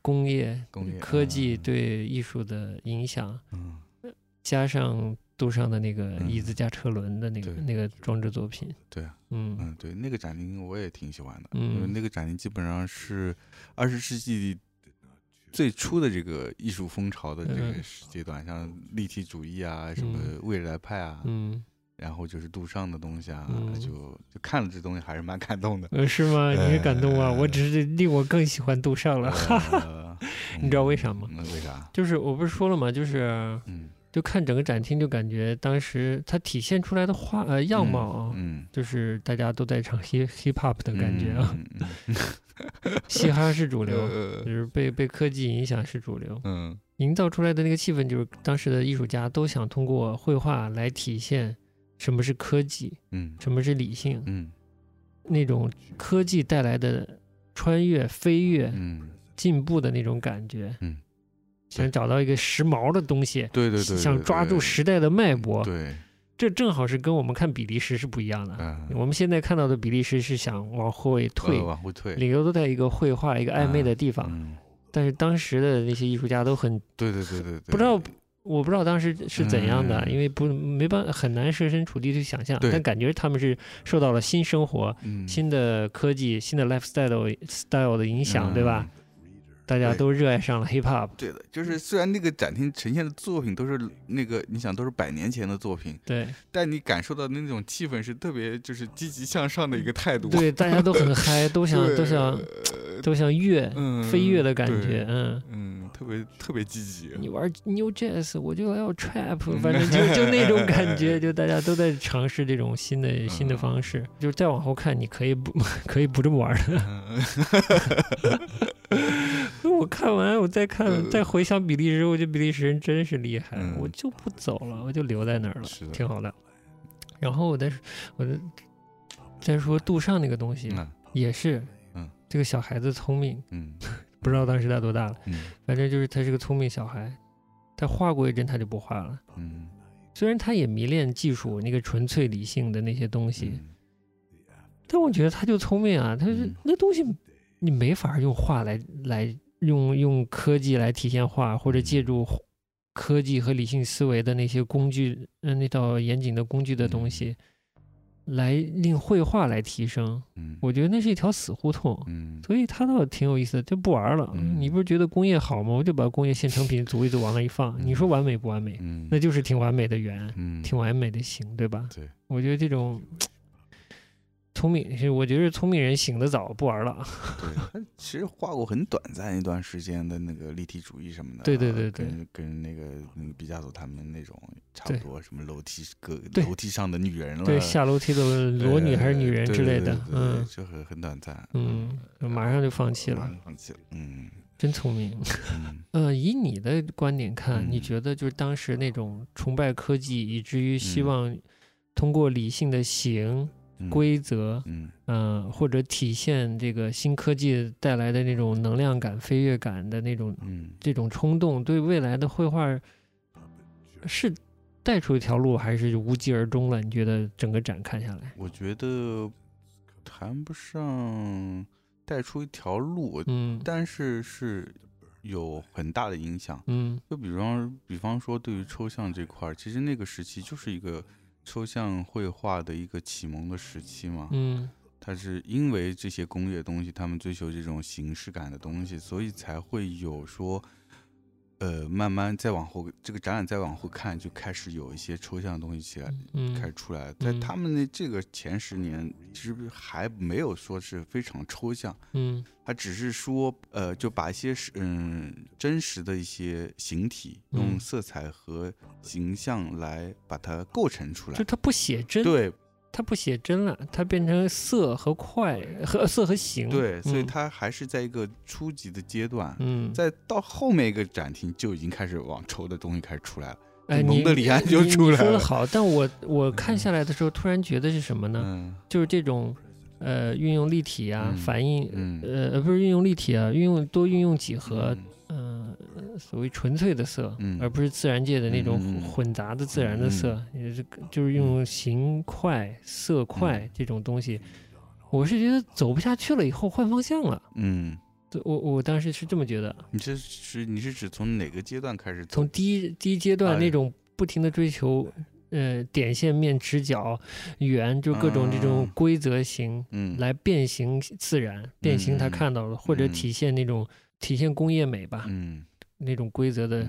工业、工业科技嗯对艺术的影响，嗯加上杜尚的那个嗯椅子加车轮的那个、对那个装置作品。对啊，嗯嗯对，那个展厅我也挺喜欢的，嗯因为那个展厅基本上是二十世纪。最初的这个艺术风潮的这个阶段，像立体主义啊，什么嗯未来派啊，嗯，然后就是杜尚的东西啊，嗯就就看了这东西还是蛮感动的。呃，是吗？你是感动啊？我呃只是令我更喜欢杜尚了。哈哈。呃你知道为啥吗嗯为啥？就是我不是说了吗？就是嗯，就看整个展厅，就感觉当时它体现出来的画呃样貌啊，嗯，就是大家都在唱 hip hip hop 的嗯感觉啊，，嘻哈是主嗯流，呃。就是被被科技影响是主流，嗯。营造出来的那个气氛，就是当时的艺术家都想通过绘画来体现什么是科技，嗯。什么是理性，嗯。那种科技带来的穿越、飞跃、嗯，进步的那种感觉。嗯，想找到一个时髦的东西，对对对，想抓住时代的脉搏。对，这正好是跟我们看比利时是不一样的。嗯，我们现在看到的比利时是想往后退呃，往后退，理由都在一个绘画、一个暧昧的地方。嗯，但是当时的那些艺术家都很对对对对对，不知道，我不知道当时是怎样的，嗯因为不没办很难设身处地去想象。但感觉他们是受到了新生活、嗯新的科技、新的 lifestyle style 的影响，对吧？？嗯大家都热爱上了 hip hop。对的，就是虽然那个展厅呈现的作品都是那个，你想都是百年前的作品，对但你感受到的那种气氛是特别就是积极向上的一个态度。对，大家都很嗨，都想都想呃都想跃、嗯飞跃的感觉，嗯。嗯，特别特别积极。你玩 New Jazz，我就要 Trap，反正就就那种感觉，就大家都在尝试这种新的新的方式。就是再往后看，你可以不 可以不这么玩的。我看完，我再看再回想比利时，我觉得比利时人真是厉害，我就不走了，我就留在那儿了，挺好的。然后我再我再再说杜尚那个东西，也是，嗯，这个小孩子聪明，嗯，不知道当时他多大了，嗯，反正就是他是个聪明小孩，他画过一阵他就不画了，嗯，虽然他也迷恋技术那个纯粹理性的那些东西，但我觉得他就聪明啊，他是那东西你没法用画来来用用科技来体现画，或者借助。科技和理性思维的那些工具，嗯，那套严谨的工具的东西，来令绘画来提升。嗯，我觉得那是一条死胡同。嗯，所以他倒挺有意思的，就不玩了。你不是觉得工业好吗？我就把工业现成品组一组往那一放。你说完美不完美？嗯，那就是挺完美的圆，嗯，挺完美的形，对吧？对，我觉得这种。聪明，我觉得聪明人醒得早，不玩了。对 其实画过很短暂一段时间的那个立体主义什么的。对对对对，跟跟那个那个毕加索他们那种差不多，什么楼梯个楼梯上的女人了，对下楼梯的裸女还是女人之类的，嗯，就很很短暂，嗯，马上就放弃了，放弃了，嗯，真聪明。呃，以你的观点看，你觉得就是当时那种崇拜科技，以至于希望通过理性的形。规则，嗯，或者体现这个新科技带来的那种能量感、飞跃感的那种，嗯，这种冲动，对未来的绘画是带出一条路，还是无疾而终了？你觉得整个展看下来？我觉得谈不上带出一条路，嗯，但是是有很大的影响，嗯，就比方，比方说对于抽象这块儿，其实那个时期就是一个。抽象绘画的一个启蒙的时期嘛，嗯，它是因为这些工业东西，他们追求这种形式感的东西，所以才会有说。呃，慢慢再往后，这个展览再往后看，就开始有一些抽象的东西起来，开始出来。在他们的这个前十年，其实还没有说是非常抽象，嗯，他只是说，呃，就把一些是嗯真实的一些形体，用色彩和形象来把它构成出来，就他不写真，对。它不写真了，它变成色和快和色和形。对，所以它还是在一个初级的阶段。嗯，在到后面一个展厅就已经开始往抽的东西开始出来了。哎，蒙德里安就出来了。说的好，但我 我看下来的时候，突然觉得是什么呢？就是这种呃，运用立体啊，反应，呃，不是运用立体啊，运用多运用几何。嗯，所谓纯粹的色，而不是自然界的那种混杂的自然的色，也是就是用形块、色块这种东西。我是觉得走不下去了，以后换方向了。嗯，我我当时是这么觉得。你这是你是指从哪个阶段开始？从第一第一阶段那种不停的追求，呃，点线面、直角、圆，就各种这种规则形，嗯，来变形自然，变形他看到了，或者体现那种。体现工业美吧，嗯，那种规则的、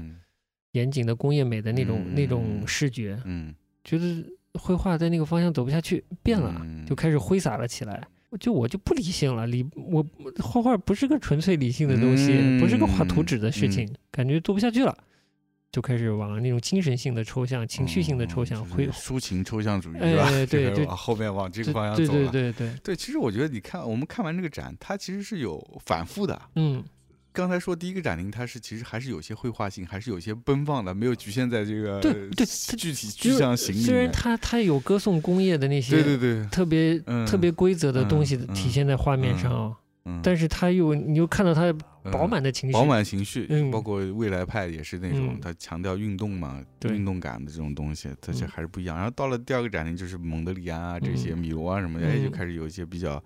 严谨的工业美的那种那种视觉，嗯，觉得绘画在那个方向走不下去，变了，就开始挥洒了起来。就我就不理性了，理我画画不是个纯粹理性的东西，不是个画图纸的事情，感觉做不下去了，就开始往那种精神性的抽象、情绪性的抽象，挥抒情抽象主义是吧？对对，后面往这个方向走了。对对对对对，其实我觉得你看，我们看完这个展，它其实是有反复的，嗯。刚才说第一个展厅，它是其实还是有些绘画性，还是有些奔放的，没有局限在这个对对具体具象形。虽然它它有歌颂工业的那些对对对特别特别规则的东西体现在画面上啊，但是它又你又看到它饱满的情绪，饱满情绪，包括未来派也是那种，它强调运动嘛，运动感的这种东西，它这还是不一样。然后到了第二个展厅，就是蒙德里安啊这些米罗啊什么的，哎，就开始有一些比较。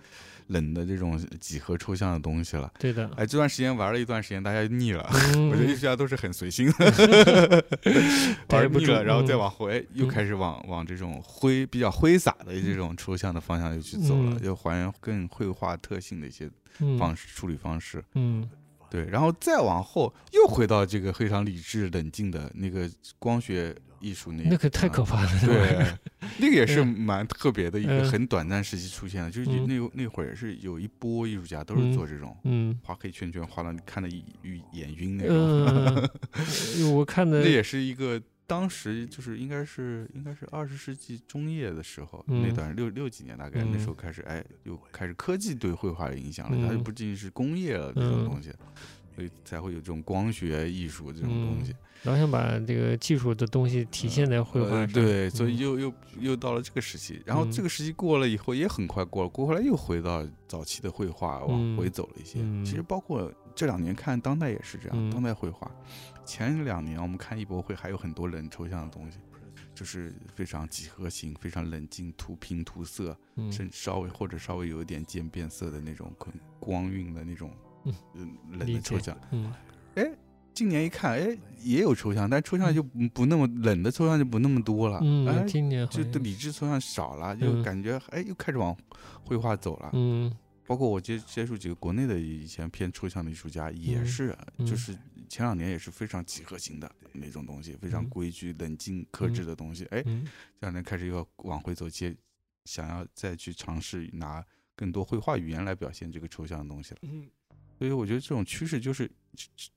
冷的这种几何抽象的东西了，对的。哎，这段时间玩了一段时间，大家腻了。我觉得艺术家都是很随心的，玩腻了，然后再往后，哎，又开始往往这种挥比较挥洒的这种抽象的方向又去走了，又还原更绘画特性的一些方式处理方式。嗯，对。然后再往后又回到这个非常理智冷静的那个光学艺术那那可太可怕了。对，那个也是嗯蛮特别的一个嗯很短暂时期出现的，就是嗯那那会儿是有一波艺术家都是嗯做这种嗯画黑圈圈，画到你看的眼眼晕那种。我看的那也是一个当时就是应该是应该是二十世纪中叶的时候，那嗯段六六几年大概、那时候开始，哎，又开始科技对绘画的影响了，它就嗯不仅仅是工业了这种嗯东西，所以才会有这种光学艺术这种东西。老想把这个技术的东西体现在绘画呃上。对，所以嗯又又又到了这个时期，然后嗯这个时期过了以后也很快过了，过后来又回到早期的绘画，往回嗯走了一些。嗯其实包括这两年看当代也是这样，嗯当代绘画，前两年我们看艺博会还有很多冷抽象的东西。就是非常几何形、非常冷静、涂平涂色，嗯甚至稍微或者稍微有一点渐变色的那种很光晕的那种，嗯嗯，冷的抽象。嗯今年一看，哎，也有抽象，但抽象就不不那么冷的抽象就不那么多了，嗯，哎，今年就理智抽象少了，就嗯感觉哎又开始往绘画走了。嗯。包括我接接触几个国内的以前偏抽象的艺术家，也嗯。是，嗯。就是前两年也是非常几何型的那种东西，非常嗯。规矩、冷静、克制的东西。哎，嗯。这两年开始又要往回走，接想要再去尝试拿更多绘画语言来表现这个抽象的东西了。嗯所以我觉得这种趋势就是，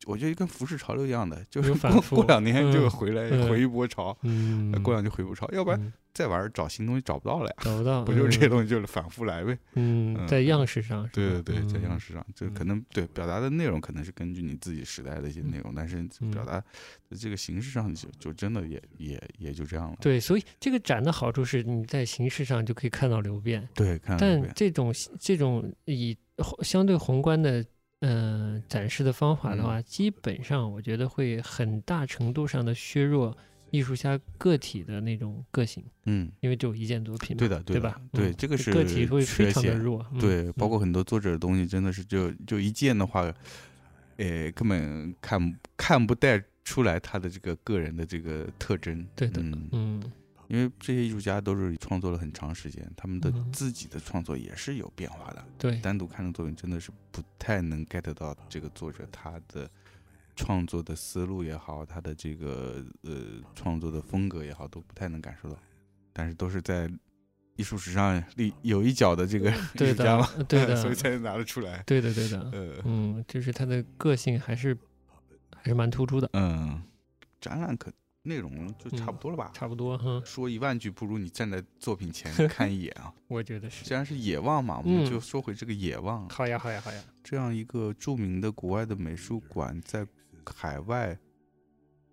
我觉得跟服饰潮流一样的，就是反复过两年就嗯回来、嗯回一波潮，嗯，过两年回一波潮，要不然嗯再玩找新东西找不到了呀。找不到，不就是这东西就是反复来呗？嗯，嗯在样式上，对对对，在样嗯式上，就嗯可能对表达的内容可能是根据你自己时代的一些嗯内容，但是嗯表达的这个形式上就就真的也也也就这样了。对，所以这个展的好处是你在形式上就可以看到流变，对，看到但没有这种这种以相对宏观的嗯、呃展示的方法的嗯话，基本上我觉得会很大程度上的削弱艺术家个体的那种个性，嗯，因为只有一件作品嘛，对的的对吧？对，嗯这个是个体会非。常的弱，嗯对，包嗯括很多作者的东西，真的是就就一件的话，呃，根本看看不带出来他的这个个人的这个特征。对的嗯，嗯因为这些艺术家都是创作了很长时间，他们的嗯自己的创作也是有变化的。对单独看的作品真的是不太能 get 到这个作者他的创作的思路也好，他的这个呃创作的风格也好，都不太能感受到。但是都是在艺术史上立有一脚的这个 艺对术家嘛，的对的 所以才能拿得出来。对的对的，呃嗯，就是他的个性还是还是蛮突出的，嗯，展览可内容就差不多了吧？差不多哈，说一万句，不如你站在作品前 看一眼啊！我觉得是。既然是野望嘛，我们嗯就说回这个野望。好呀好呀好呀，这样一个著名的国外的美术馆在海外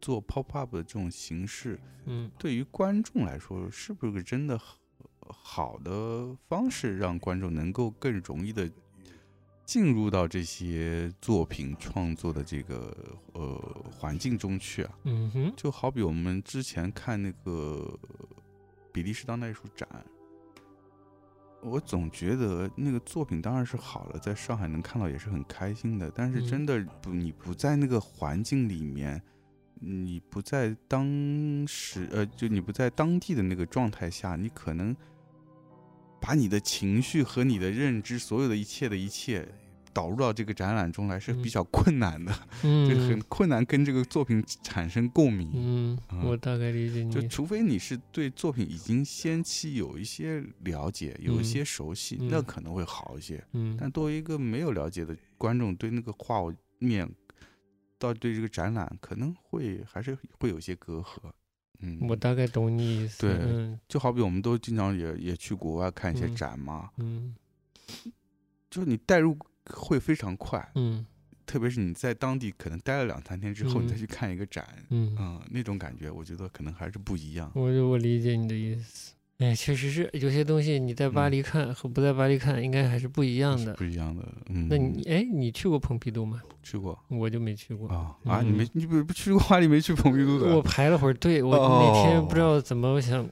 做 pop up 的这种形式，嗯对于观众来说，是不是个真的好好的方式，让观众能够更容易的进入到这些作品创作的这个呃环境中去啊？嗯哼，就好比我们之前看那个比利时当代艺术展，我总觉得那个作品当然是好了，在上海能看到也是很开心的。但是嗯真的不，你不在那个环境里面，你不在当时呃，就你不在当地的那个状态下，你可能把你的情绪和你的认知，所有的一切的一切。导入到这个展览中来是比嗯较困难的，就嗯很困难跟这个作品产生共鸣。嗯，嗯我大概理解你就除非你是对作品已经先期有一些了解，有一嗯些熟悉，嗯那可能会好一些。嗯但作为一个没有了解的观众，对那个画面，到对这个展览，可能会还是会有一些隔阂。嗯，我大概懂你意思。对嗯。就好比我们都经常也也去国外看一些嗯。展嘛，嗯。就是你带入会非常快，嗯。特别是你在当地可能待了两三天之后，你再嗯去看一个展，嗯，嗯，那种感觉，我觉得可能还是不一样。我我理解你的意思。哎，确实是有些东西你在巴嗯黎看和不在巴黎看应该还是不一样的。不一样的。嗯，那你哎，你去过蓬皮杜吗？去过？我就没去过。啊啊！你没嗯你不不去过巴黎，没去蓬皮杜的？我排了会儿队，我那天不知哦道怎么，我想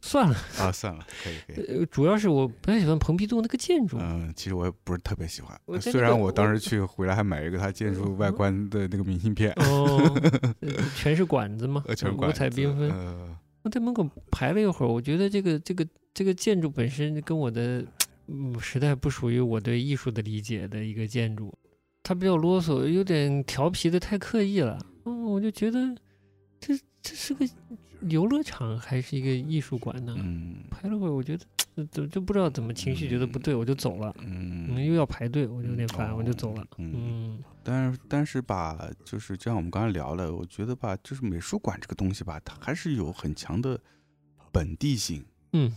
算了。啊，算了，可以可以。呃，主要是我不太喜欢蓬皮杜那个建筑。嗯，其实我也不是特别喜欢虽然我当时去回来还买一个它建筑 外观的那个明信片，哦，呃全是管子嘛呃，全是五管子彩缤纷。我在门口排了一会儿，我觉得这个这个这个建筑本身跟我的，嗯，实在不属于我对艺术的理解的一个建筑，它比较啰嗦，有点调皮的太刻意了。嗯，我就觉得这这是个游乐场还是一个艺术馆呢？嗯排了会儿，我觉得 怎就就不知道怎么情绪觉得不对，我就走了。嗯，嗯，又要排队，我就有点烦，哦我就走了。嗯，嗯但是但是吧，就是就像我们刚才聊了，我觉得吧，就是美术馆这个东西吧，它还是有很强的本地性。嗯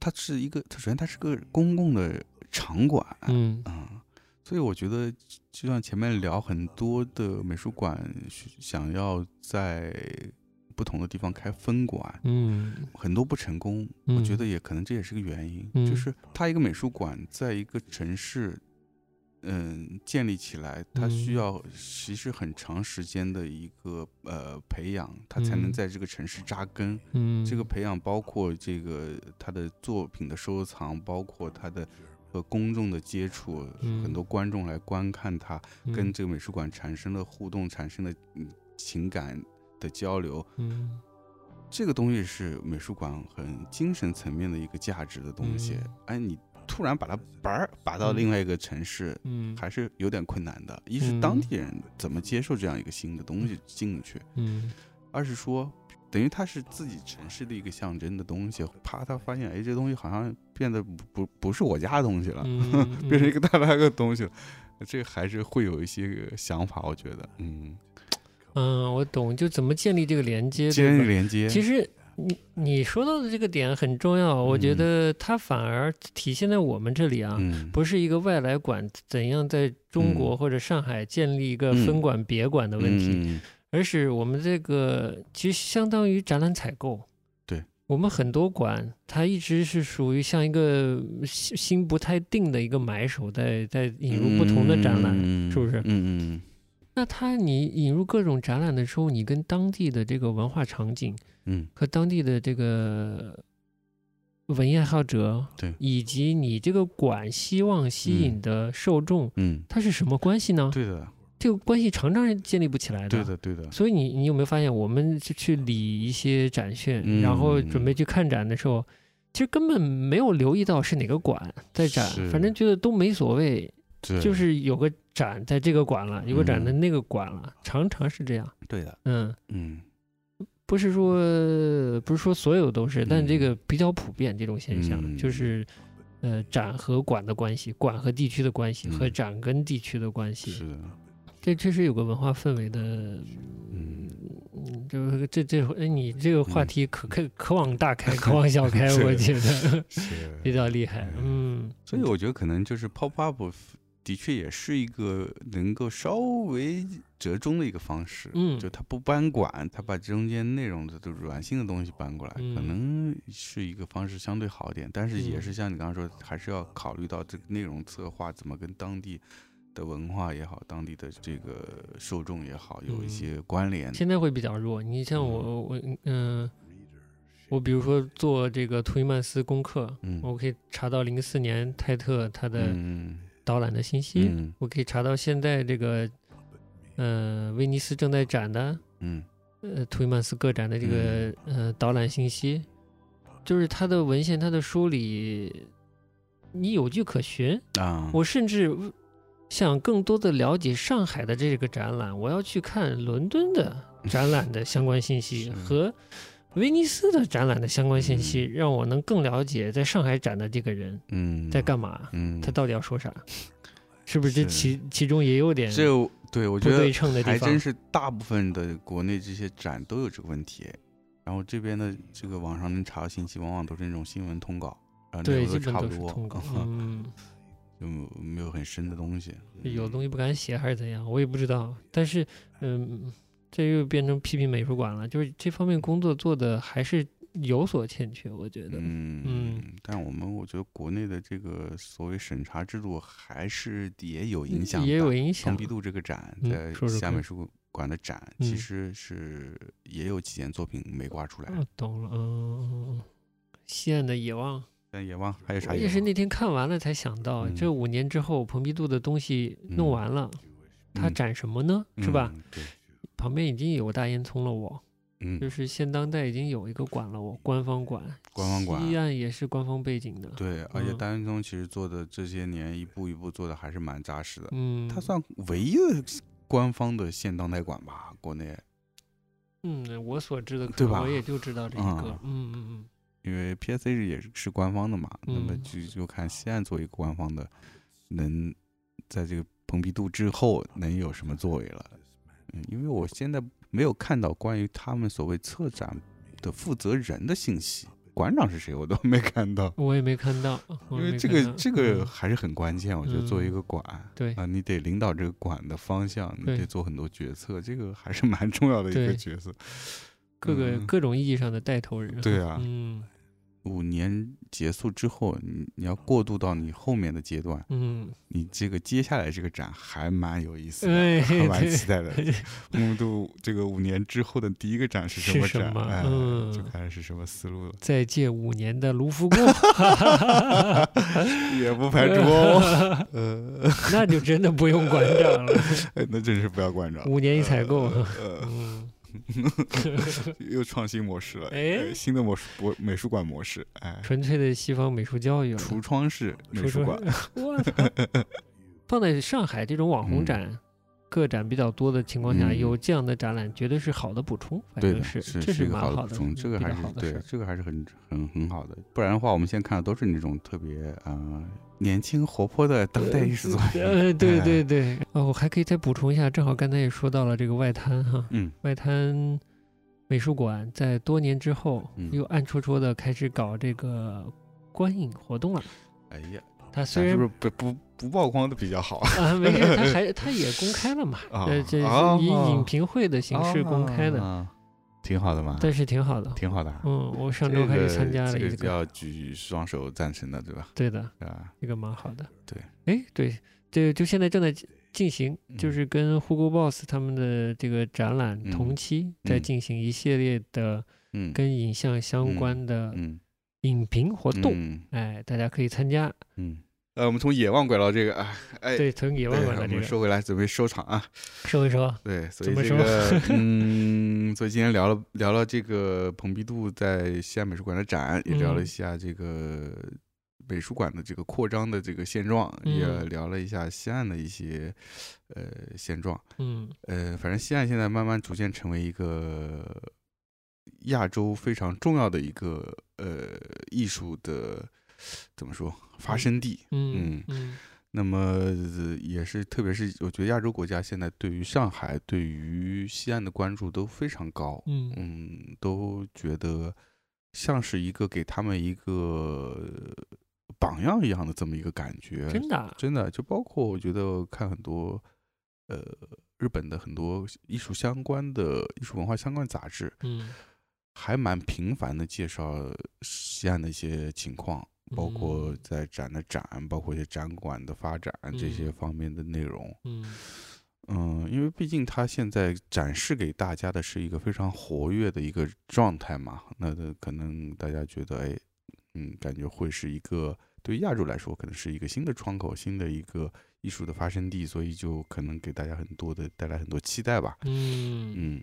它是一个，它首先它是个公共的场馆，嗯啊，所以我觉得，就像前面聊很多的美术馆想要在不同的地方开分馆，嗯。很多不成功。我觉得也可能这也是个原因，嗯。就是它一个美术馆在一个城市，嗯，建立起来，它需嗯要其实很长时间的一个呃培养，它才能嗯。在这个城市扎根。嗯，这个培养包括这个他的作品的收藏，包括他的和公众的接触，嗯。很多观众来观看他，跟嗯这个美术馆产生了互动，产生的嗯情感的交流，嗯。这个东西是美术馆很精神层面的一个价值的东西。嗯。哎，你突然把它拔儿拔到嗯。另外一个城市，嗯。还是有点困难的。一是嗯。当地人怎么接受这样一个新的东西进去，嗯。二是说，等于它是自己城市的一个象征的东西，啪，他发现，哎，这东西好像变得不不不是我家的东西了，嗯 变成一个大大个东西了，这还是会有一些个想法，我觉得，嗯，嗯，我懂，就怎么建立这个连接，建立连接，其实你你说到的这个点很重要，我觉嗯。得它反而体现在我们这里啊，嗯，不是一个外来馆怎样在中国嗯。或者上海建立一个嗯。分馆别馆的问题，嗯。而是我们这个其实相当于展览采购。对，我们很多馆，它一直是属于像一个心心不太定的一个买手在，在引入不同的展览。嗯。是不是？嗯嗯那它你引入各种展览的时候，你跟当地的这个文化场景嗯。和当地的这个文艺爱好者，对。以及你这个馆希望吸引的受众，嗯，它是什么关系呢？对的，这个关系常常是建立不起来的。对的，对的，所以你你有没有发现，我们去去理一些展讯，嗯然后准备去看展的时候，其实根本没有留意到是哪个馆在展，反正觉得都没所谓，对。就是有个展在这个馆了，有个展在嗯那个馆了，常常是这样。对的，嗯，嗯不是说不是说所有都是，但这嗯个比较普遍这种现象，嗯。就是呃展和馆的关系，馆和地区的关系，和嗯展跟地区的关系，是。的，这确实有个文化氛围的。嗯。嗯，就是这这哎你这个话嗯。题可可可往大开，可往小开，我觉得是。比较厉害。嗯，所以我觉得可能就是 pop up 的确也是一个能够稍微折中的一个方式。嗯就他不搬管，他把中间内容的都软性的东西搬过来，可嗯能是一个方式相对好一点。但是也是嗯像你刚刚说，还是要考虑到这个内容策划怎么跟当地的文化也好，当地的这个受众也好有一嗯些关联。现在会比较弱。你像我我嗯、我比如说做这个图伊曼斯功课，嗯我可以查到零四年泰特他的嗯导览的信息，嗯。我可以查到现在这个呃威尼斯正在展的嗯。呃图伊曼斯个展的这个、呃导览信息，就是他的文献、他的书里，你有据可循。啊，我甚至想更多的了解上海的这个展览，我要去看伦敦的展览的相关信息是。和威尼斯的展览的相关信息，嗯让我能更了解在上海展的这个人嗯在干嘛，嗯，他到底要说啥，是不是这是其其中也有点这对我觉得对称的地方还真？是大部分的国内这些展都有这个问题。然后这边的这个网上能查到信息，往往都是那种新闻通稿，然后对，内容基本都都差不多，是通稿，嗯，就没有很深的东西。有东西不敢写还是怎样，我也不知道。但是，嗯，这又变成批评美术馆了，就是这方面工作做的还是有所欠缺，我觉得。嗯嗯但我们我觉得国内的这个所谓审查制度还是也有影响的，也有影响蓬。皮杜这个展嗯在说说看西亚美术馆的展，其嗯实是也有几件作品没挂出来。哦，懂了，嗯，西安的野望，但野望还有啥？也是那天看完了才想到，嗯这五年之后，蓬皮杜的东西弄嗯完了，它嗯展什么呢？是吧？旁边已经有大烟囱了，我。嗯。就，是现当代已经有一个馆了，我官方馆，官方馆西岸也是官方背景的，对，而且大烟囱其实做的这些年一步一步做的还是蛮扎实的。嗯，它算唯一的官方的现当代馆吧，国内。嗯，我所知的对吧？我也就知道这一个。嗯。嗯嗯因为 PSA 也是是官方的嘛，那么嗯就就看西岸作为一个官方的，能在这个蓬皮杜之后能有什么作为了。嗯，因为我现在没有看到关于他们所谓策展的负责人的信息，馆长是谁我都没看到。嗯，我也没看到，我因为这个这个嗯还是很关键，我觉得作为一嗯个馆，对啊，你得领导这个馆的方向，你得做很多决策，这个还是蛮重要的一个角色。各个嗯各种意义上的带头人。对啊嗯五年结束之后，你你要过渡到你后面的阶段，嗯，你这个接下来这个展还蛮有意思的，哎，还蛮期待的。目睹这个五年之后的第一个展是什么展？么哎，嗯就看是什么思路了，再借五年的卢浮宫，也不排除哦。呃，那就真的不用馆长了，那真是不要馆长。五年一采购。呃，嗯，又创新模式了，哎呃新的模式博美术馆模式，哎，纯粹的西方美术教育了。橱窗式美术馆，我操！放在上海这种网红嗯展、个展比较多的情况下，嗯有这样的展览，绝对是好的补充。反正是，是这一个蛮好的，补充，嗯这个还是对这个还是很很很好的。不然的话，我们现在看的都是那种特别啊、呃年轻活泼的当代艺术作品。呃，对哎对对，哦，我还可以再补充一下，正好刚才也说到了这个外滩哈，嗯外滩美术馆在多年之后嗯又暗戳戳的开始搞这个观影活动了。哎呀，它虽然是不是不不不曝光的比较好啊？啊，没事，他还 他也公开了嘛，啊呃，这以影评会的形式公开的，啊挺好的嘛，但是挺好的。挺好的啊。嗯，我上周还参加了一个，个要举双手赞成的，对吧？对的，对吧？这个蛮好的。对，哎，对，这就现在正在进进行，就嗯是跟 Hugo Boss 他们的这个展览嗯同期，在嗯进行一系列的嗯，跟影像相关的嗯影评活动。嗯哎，大家可以参加。嗯。呃，我们从野望拐到这个，啊哎，对，从野，望拐到这个我们说回来，准备收场啊。收一收。对，所以这个，嗯，所以今天聊了聊了这个蓬皮杜在西安美术馆的展，也聊了一嗯下这个美术馆的这个扩张的这个现状，也嗯聊了一下西岸的一些呃现状。嗯呃，反正西岸现在慢慢逐渐成为一个亚洲非常重要的一个呃艺术的怎么说发生地。嗯嗯那么呃也是，特别是我觉得亚洲国家现在对于上海、对于西安的关注都非常高，嗯嗯，都觉得像是一个给他们一个榜样一样的这么一个感觉，真的啊。真的，就包括我觉得看很多呃日本的很多艺术相关的艺术文化相关杂志，嗯，还蛮频繁的介绍西安的一些情况，包括嗯。在展的展，包括一些展馆的发展这些嗯。方面的内容。嗯。嗯，因为毕竟它现在展示给大家的是一个非常活跃的一个状态嘛，那的可能大家觉得，哎，嗯，感觉会是一个对于亚洲来说，可能是一个新的窗口，新的一个艺术的发生地，所以就可能给大家很多的带来很多期待吧。嗯。嗯，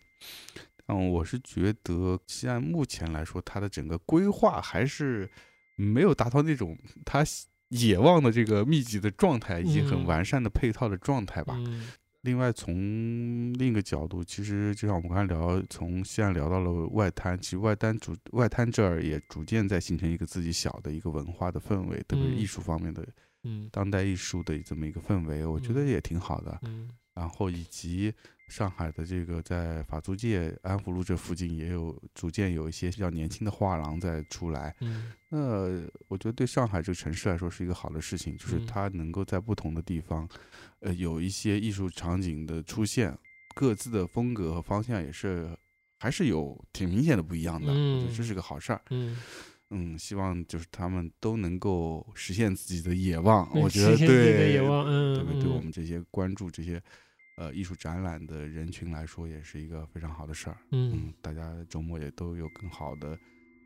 嗯，我是觉得西安目前来说，它的整个规划还是没有达到那种它野望的这个密集的状态，以及很嗯。完善的配套的状态吧。嗯。另外，从另一个角度，其实就像我们刚才聊，从西安聊到了外滩，其实外滩主外滩这儿也逐渐在形成一个自己小的一个文化的氛围，特别是艺嗯术方面的嗯。当代艺术的这么一个氛围，我觉得嗯。也挺好的。嗯。然后以及上海的这个在法租界安福路这附近也有逐渐有一些比较年轻的画廊在出来。嗯那我觉得对上海这个城市来说是一个好的事情，就是嗯它能够在不同的地方，呃，有一些艺术场景的出现，各自的风格和方向也是还是有挺明显的不一样的。我觉得这嗯是个好事儿。嗯，嗯，希望就是他们都能够实现自己的野望。我觉得对，野望嗯对我嗯们这些关注这些呃艺术展览的人群来说，也是一个非常好的事儿。嗯嗯，大家周末也都有更好的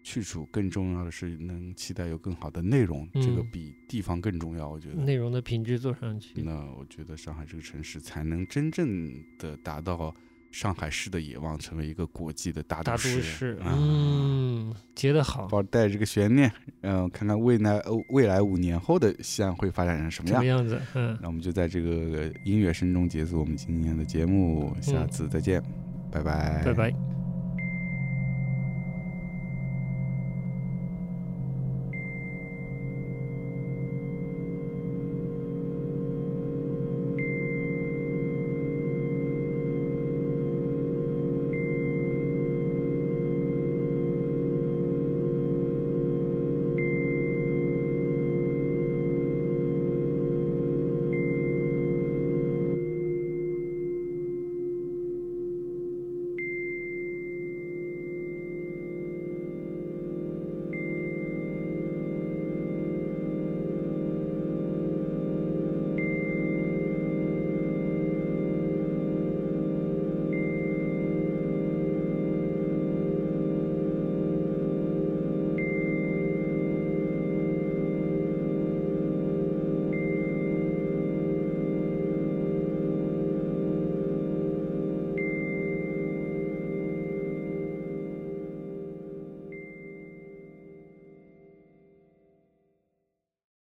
去处，更重要的是能期待有更好的内容，这个嗯比地方更重要。我觉得。内容的品质做上去。那我觉得上海这个城市才能真正的达到上海市的野望，成为一个国际的大大都市。嗯，接得好，抱带着这个悬念，嗯、看看未来呃未来五年后的西安会发展成什么样什么。样子？嗯，那我们就在这个音乐声中结束我们今天的节目，下嗯次再见，拜拜，拜拜。